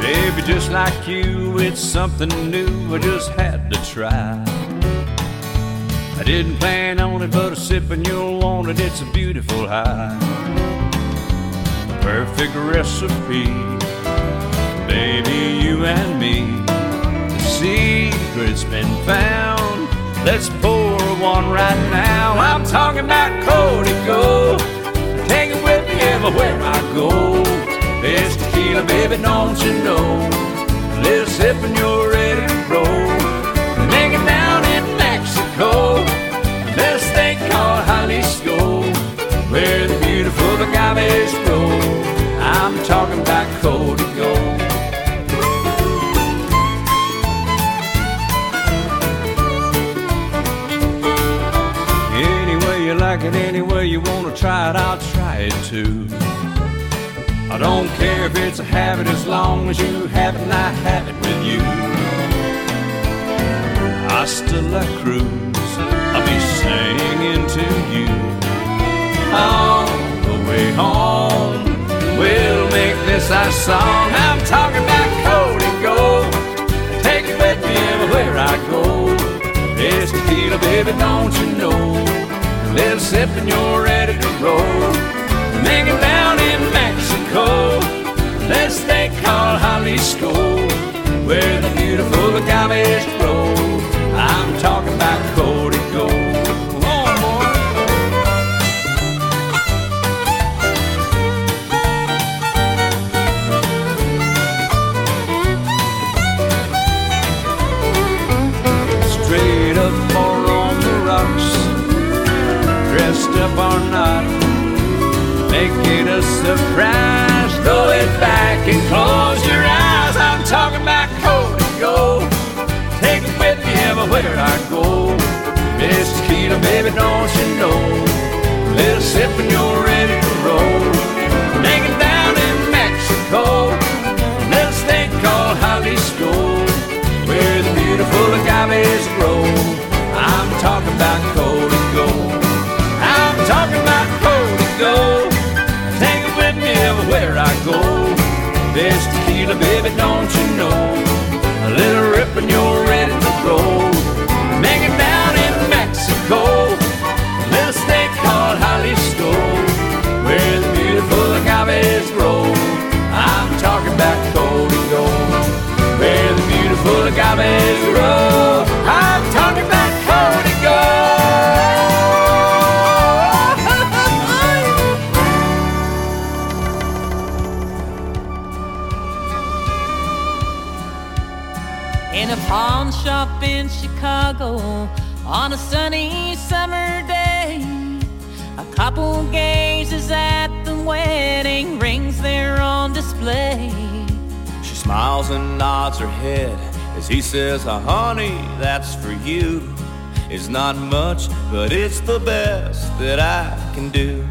[SPEAKER 17] Baby, just like you, it's something new I just had to try. I didn't plan on it, but a sip and you'll want it. It's a beautiful high. Perfect recipe. Baby, you and me. The secret's been found. Let's pour one right now. I'm talking about Cody Gold. Take it with me everywhere I go. This tequila, baby, don't you know? Little sip and you're ready to roll. Make it down in Mexico. This thing called Jalisco, where the beautiful agaves grow. I'm talking about Cody Gold. Any way you like it, any way you wanna try it, I'll try it too. I don't care if it's a habit as long as you have it and I have it with you. Hasta la cruz, I'll be singing to you. On the way home, we'll make this our song. I'm talking about Cody Gold. Take it with me everywhere I go. This tequila, baby, don't you know? A little sip and you're ready to roll. Make in Mexico. This thing called Jalisco, where the beautiful agaves grow. I'm talking about Cody Gold. Dressed up or not. Make it a surprise, throw it back and close your eyes. I'm talking about Cody Gold. Take it with me everywhere I go. Miss Tequila, baby, don't you know? Little sip and you're ready to roll. Make it down in Mexico. Little state called Jalisco,
[SPEAKER 14] a sunny summer day. A couple gazes at the wedding rings there on display.
[SPEAKER 27] She smiles and nods her head as he says, oh, honey, that's for you. It's not much, but it's the best that I can do.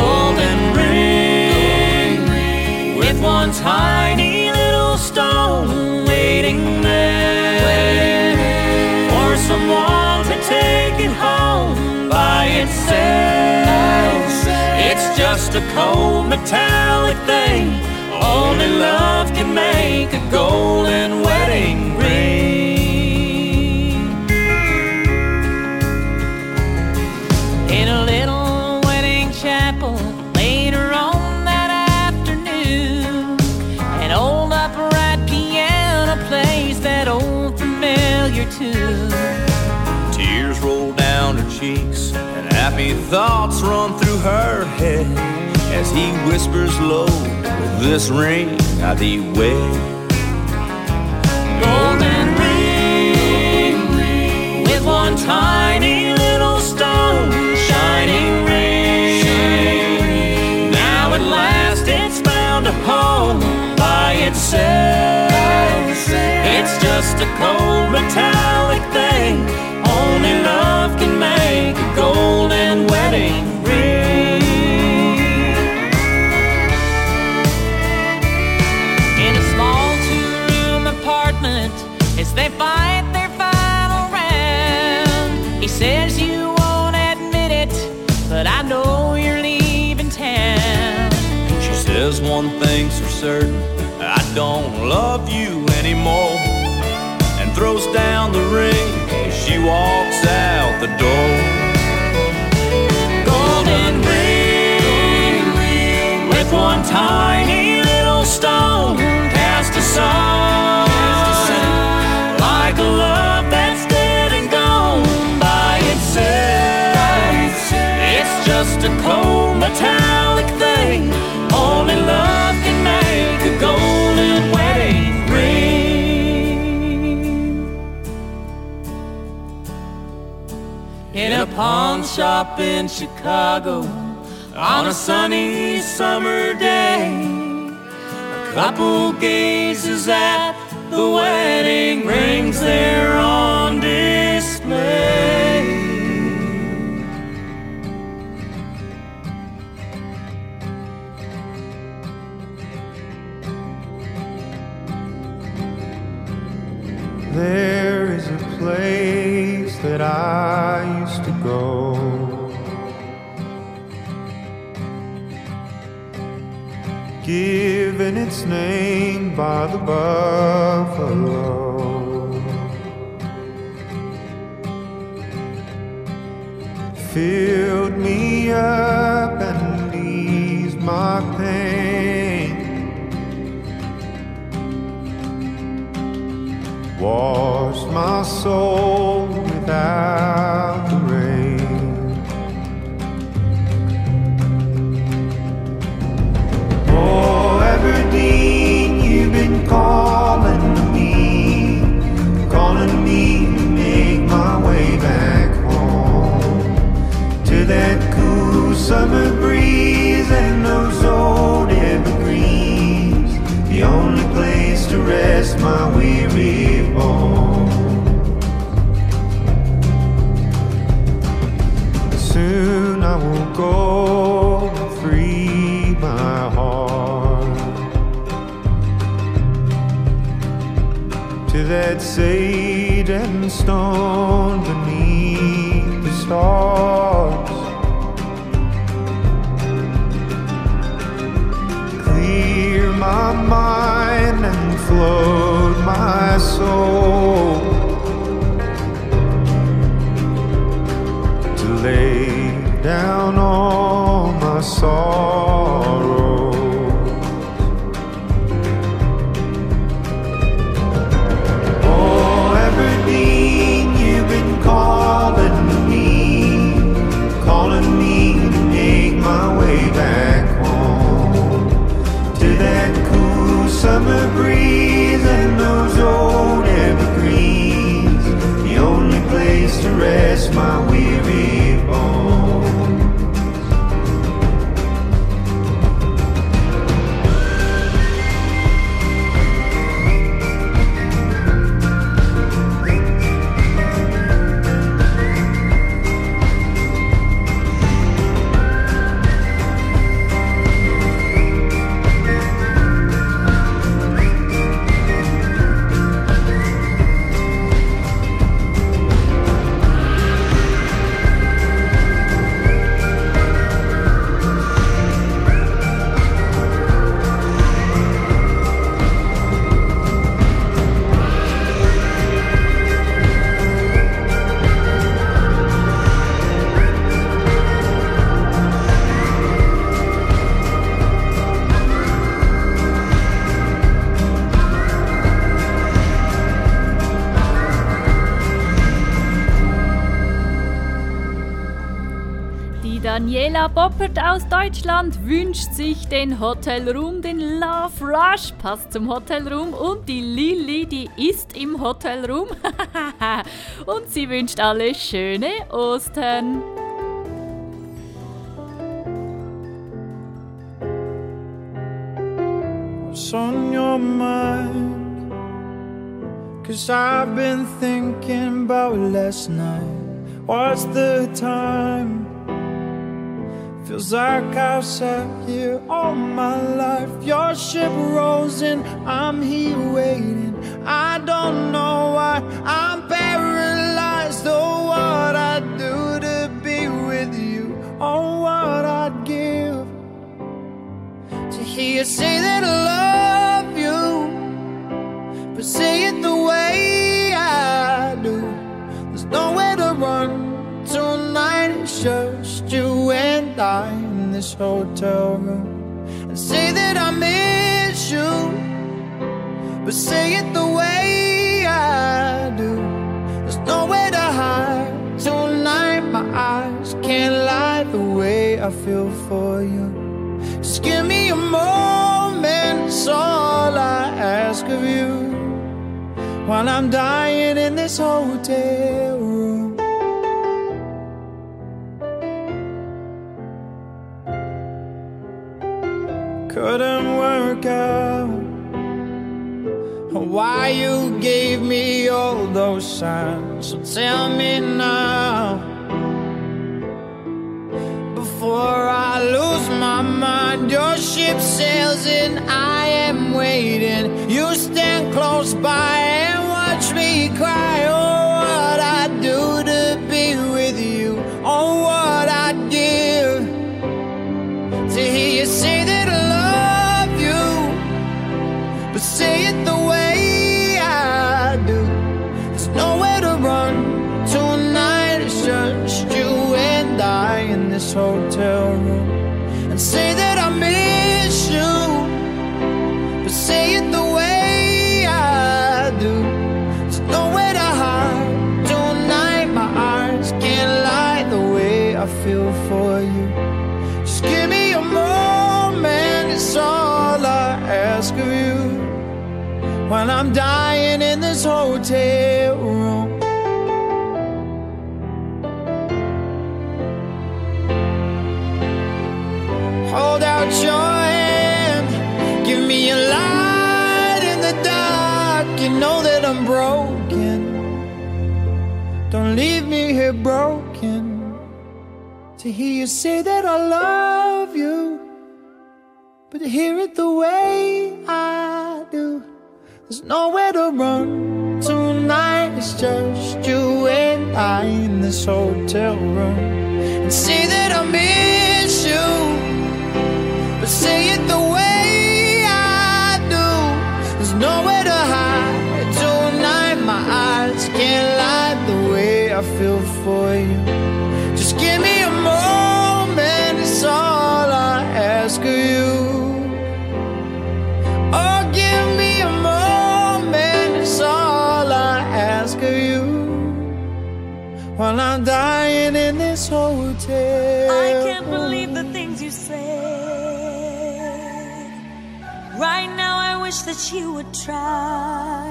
[SPEAKER 14] Golden ring with one tiny little stone waiting someone to take it home by itself. It's just a cold metallic thing. Only love can make a golden wedding ring.
[SPEAKER 27] cheeks, and happy thoughts run through her head as he whispers low, with this ring I thee wed.
[SPEAKER 14] Golden ring, with one tiny little stone, shining
[SPEAKER 17] ring. Now at last it's found a home by itself.
[SPEAKER 4] It's just a cold metallic thing only love can make a golden wedding ring. In a small two-room apartment, as they fight their final round, he says you won't admit it, but I know you're leaving town.
[SPEAKER 17] She says one thing's for certain I don't love you anymore. And throws down the ring she walks out the door.
[SPEAKER 4] golden ring with one tiny little stone cast aside like a love that's dead and gone by itself. It's just a cold metallic thing. Only love can make a golden wedding pawn shop in Chicago on a sunny summer day. A couple gazes at the wedding rings there on display.
[SPEAKER 28] Name by the buffalo. Stone
[SPEAKER 1] Boppert aus Deutschland wünscht sich den Hotelroom, den Love Rush, passt zum Hotelroom. Und die Lilly, die ist im Hotelroom. Und sie wünscht alle schöne Ostern.
[SPEAKER 28] What's on your mind?
[SPEAKER 16] Cause I've been thinking about last night. What's the time? Like I've sat here all my life. Your ship rolls in, this hotel you while I'm dying in this hotel room. Hold out your hand, give me a light in the dark. You know that I'm broken. Don't leave me here broken. To hear you say that I love you, but hear it the way I do. There's nowhere to run tonight. It's just you and I in this hotel room. And say that I miss you, but say it the way I do. There's nowhere to hide tonight. My eyes can't lie the way I feel for you. While I'm dying in this hotel.
[SPEAKER 20] I can't believe the things you said. Right now, I wish that you would try.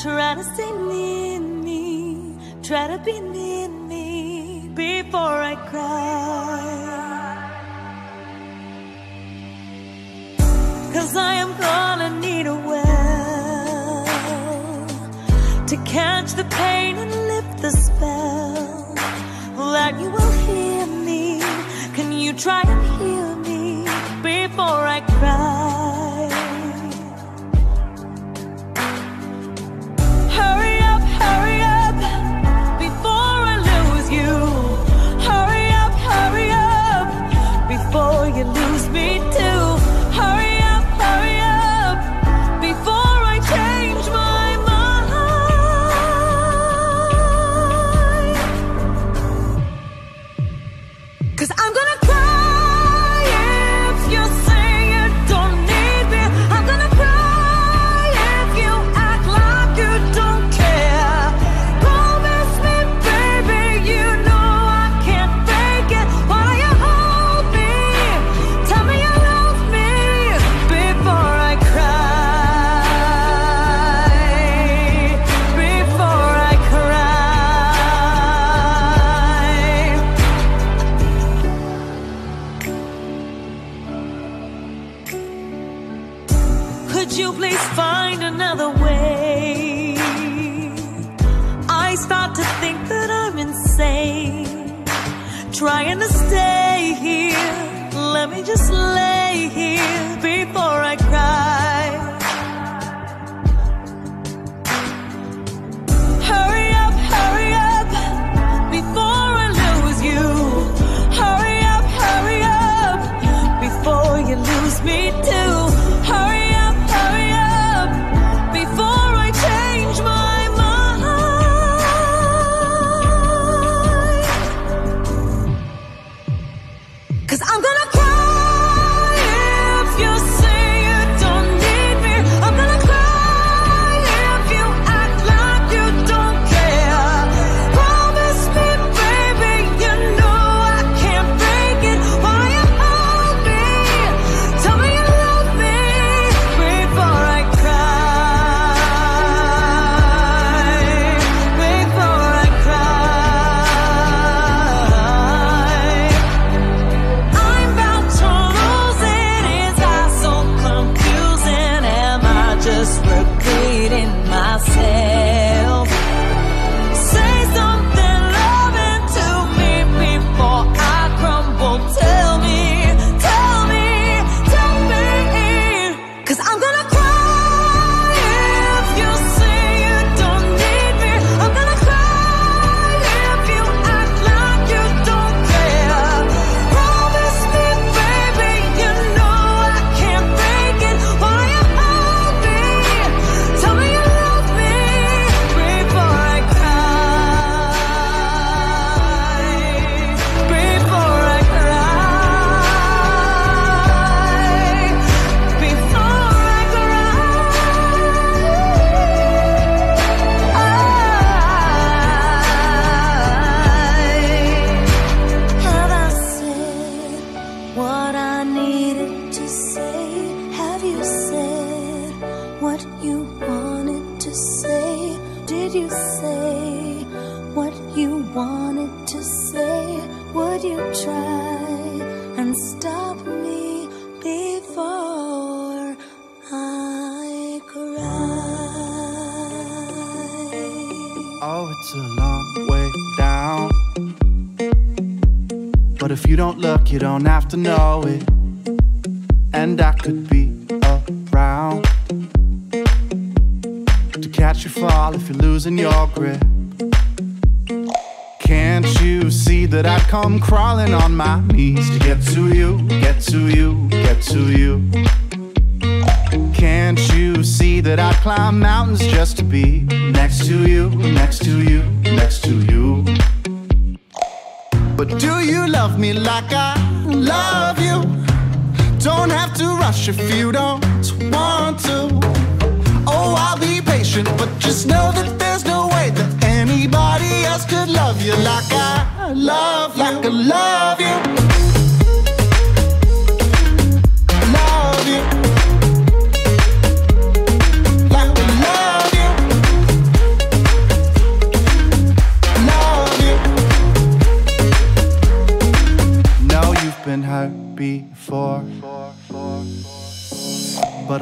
[SPEAKER 20] Try to stay near me. Try to be near me before I cry. Cause I am gonna need a well to catch the pain and lift the spell. That you will hear me. Can you try and hear me before I cry? Hurry you
[SPEAKER 29] don't have to
[SPEAKER 2] know it. And I could be around to catch you fall if you're losing your grip. Can't you see that I'd come crawling on my knees to get to you, get to you, get to you? Can't you see that I'd climb mountains just to be next to you, next to you, next to you? But do you love me like I love you? Don't have to rush if you don't want to. Oh, I'll be patient, but just know that there's no way that anybody else could love you like I love like I love you.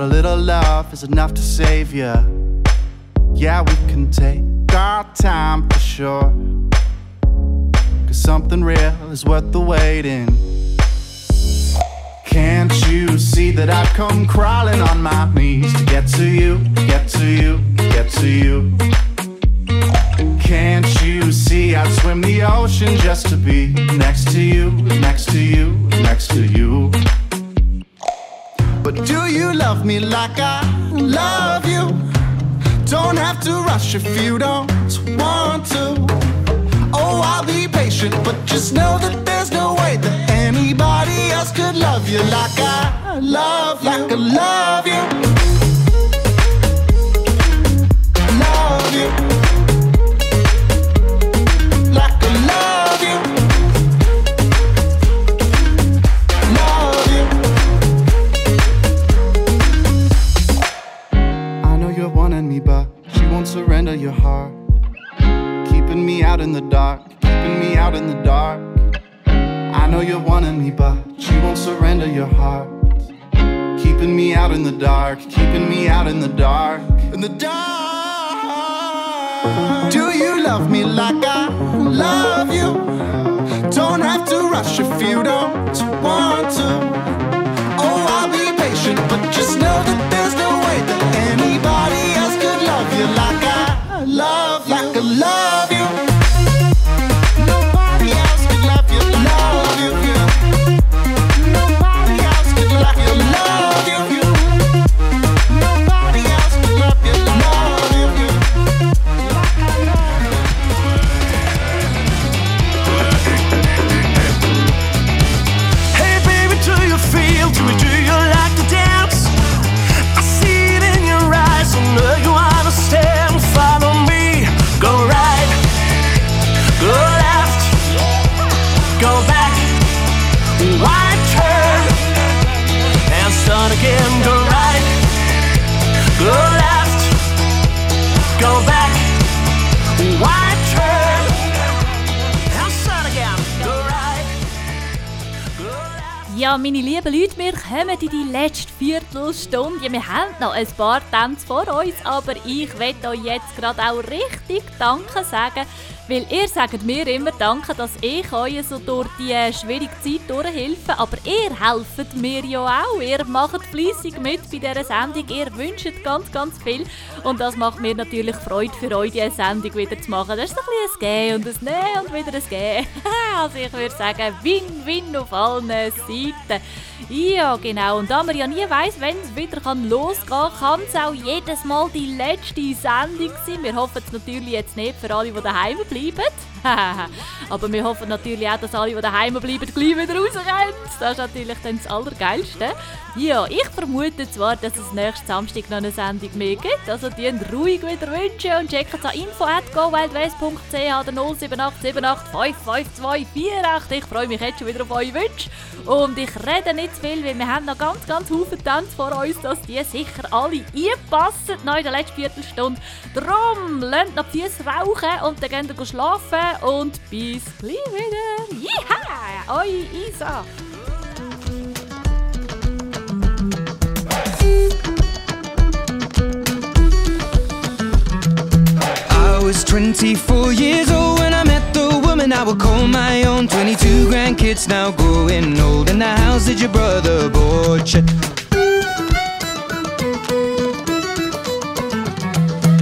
[SPEAKER 2] A little love is enough to save you. Yeah, we can take our time for sure. Cause something real is worth the waiting. Can't you see that I've come crawling on my knees to get to you, get to you, get to you? Can't you see I'd swim the ocean just to be next to you, next to you, next to you? Do you love me like I love you? Don't have to rush if you don't want to. Oh, I'll be patient, but just know that there's no way that anybody else could love you like I love like I love you. Love you. Me, but she won't surrender your heart. Keeping me out in the dark, keeping me out in the dark. I know you're wanting me, but she won't surrender your heart. Keeping me out in the dark, keeping me out in the dark, in the dark. Do you love me like I love you. Don't have to rush if you don't want to. Oh, I'll be patient, but just know that love,
[SPEAKER 1] Meine lieben Leute, wir kommen in die letzte Viertelstunde. Wir haben noch ein paar Tänze vor uns, aber ich möchte euch jetzt gerade auch richtig Danke sagen, weil ihr sagt mir immer Danke, dass ich euch so durch die äh, schwierige Zeit durchhelfe, aber ihr helft mir ja auch. Ihr macht fleissig mit bei dieser Sendung, ihr wünscht ganz, ganz viel und das macht mir natürlich Freude für euch, diese Sendung wieder zu machen. Das ist ein bisschen ein Gehen und ein Nehmen und wieder ein Gehen. also ich würde sagen, Win-Win auf allen Seiten. Ja, genau. Und da man ja nie weiss, wenn es wieder kann losgehen kann, kann es auch jedes Mal die letzte Sendung sein. Wir hoffen es natürlich jetzt nicht für alle, die daheim bleiben. Aber wir hoffen natürlich auch, dass alle, die daheim bleiben, gleich wieder rauskommen. Das ist natürlich dann das Allergeilste. Ja, ich vermute zwar, dass es nächsten Samstag noch eine Sendung mehr gibt. Also die ruhig wieder wünschen und checken es an info.gowildwest.ch oder 07878 Ich freue mich jetzt schon wieder auf eure Wünsche. Und ich rede nicht zu viel, weil wir haben noch ganz, ganz viele Tänze vor uns, dass die sicher alle einpassen noch in der letzten Viertelstunde. Drum, lernt noch die Füße rauchen und dann gehen wir schlafen und bis gleich wieder. Eure Isa.
[SPEAKER 30] I was 24 years old when I met the woman I would call my own. 22 grandkids now growing old. In the house that your brother bought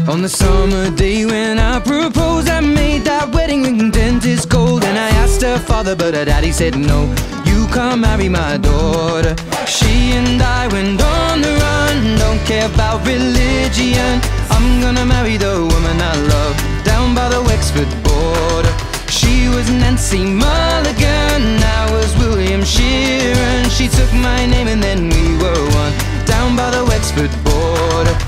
[SPEAKER 30] On the summer day when I proposed, I made that wedding ring dentist gold. And I asked her father, but her daddy said no. You can't marry my daughter. She and I went on the run. Don't care about religion. I'm gonna marry the woman I love down by the Wexford border. She was Nancy Mulligan, I was William Sheeran. She took my name and then we were one down by the Wexford border.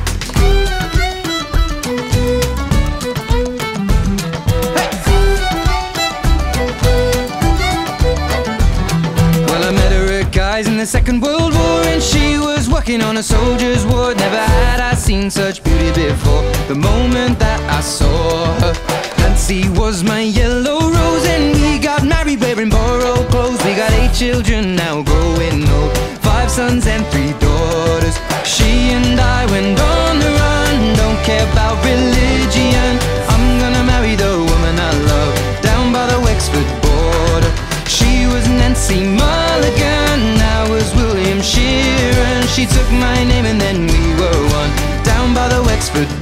[SPEAKER 30] In the Second World War, and she was working on a soldier's ward. Never had I seen such beauty before. The moment that I saw her, Nancy was my yellow rose, and we got married wearing borrowed clothes. We got eight children now growing old, five sons and three daughters. She and I went on the run, don't care about religion. I'm gonna marry the woman I love down by the Wexford border. She was Nancy Mulligan, She took my name and then we were one. Down by the Wexford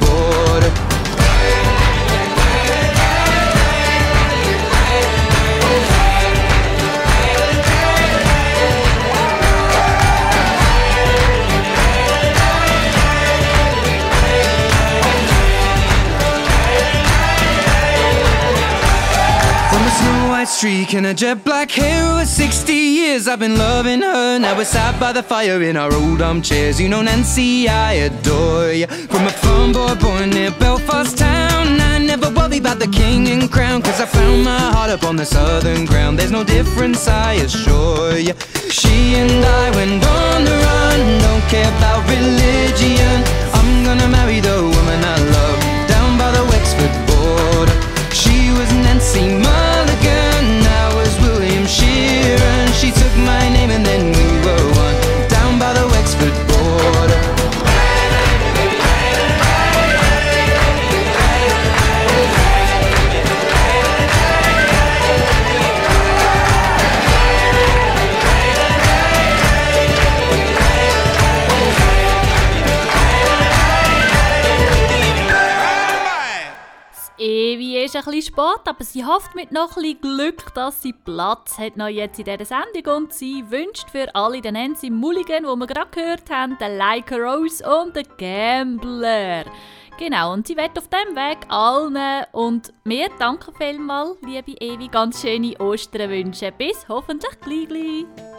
[SPEAKER 30] streak and a jet black hair over 60 years. I've been loving her. Now we're sat by the fire in our old armchairs. You know Nancy, I adore you From a farm boy born near Belfast town. I never worry about the king and crown Cause I found my heart up on the southern ground. There's no difference, I assure you She and I went on the run. Don't care about religion. I'm gonna marry the woman I love
[SPEAKER 1] ist ein bisschen spät, aber sie hofft mit noch ein bisschen Glück, dass sie Platz hat noch jetzt in dieser Sendung und sie wünscht für alle den Nancy Mulligan, wo wir gerade gehört haben, den Like Rose und den Gambler. Genau, und sie wird auf dem Weg allen und mir danke vielmals, liebe Evi, ganz schöne Ostern wünschen. Bis hoffentlich gleich. gleich.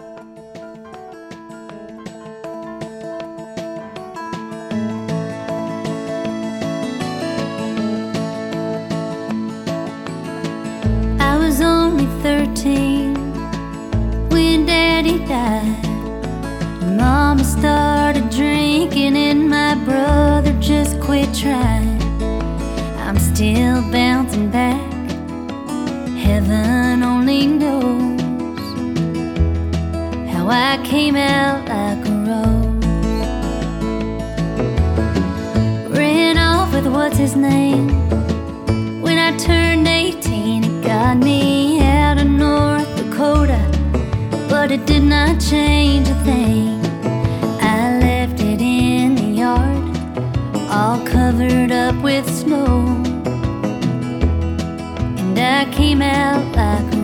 [SPEAKER 31] 13 when daddy died. Mama started drinking and my brother just quit trying. I'm still bouncing back, heaven only knows how I came out like a rose. Ran off with what's his name when I turned 18, it got me. North Dakota, but it did not change a thing. I left it in the yard, all covered up with snow, and I came out like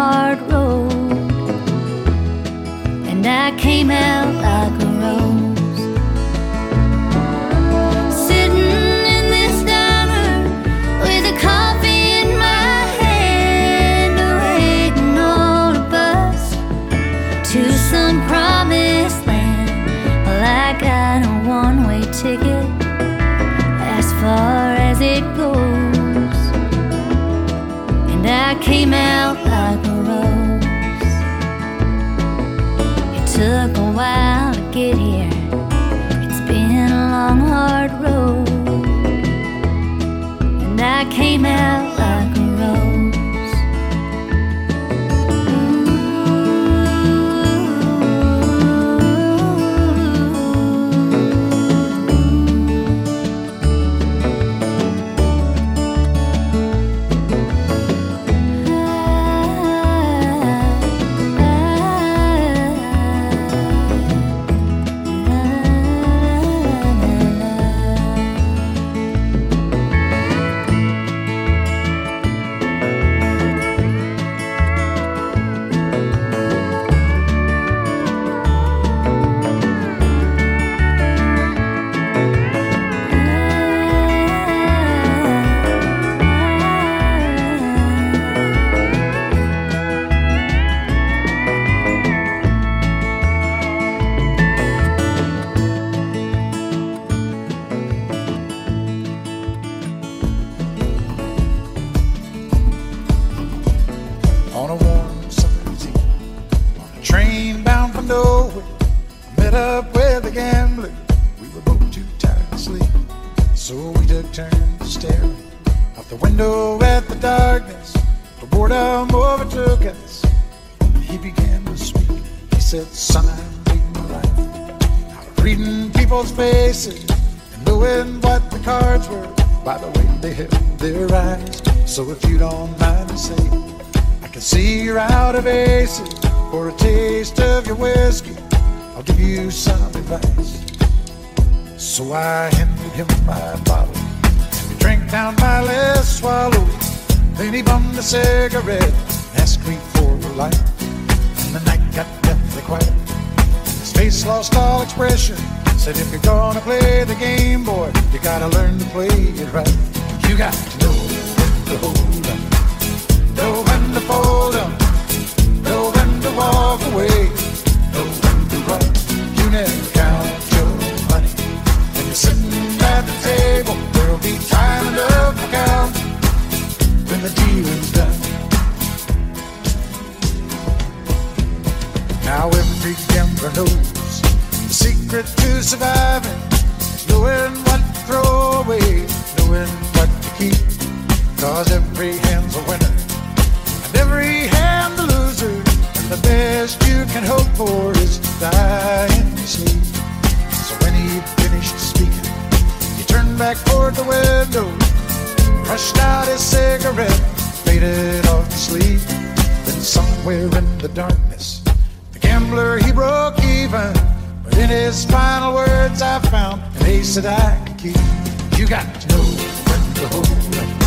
[SPEAKER 31] heart
[SPEAKER 32] his
[SPEAKER 17] final words I found an ace that I could keep. You got to know when to hold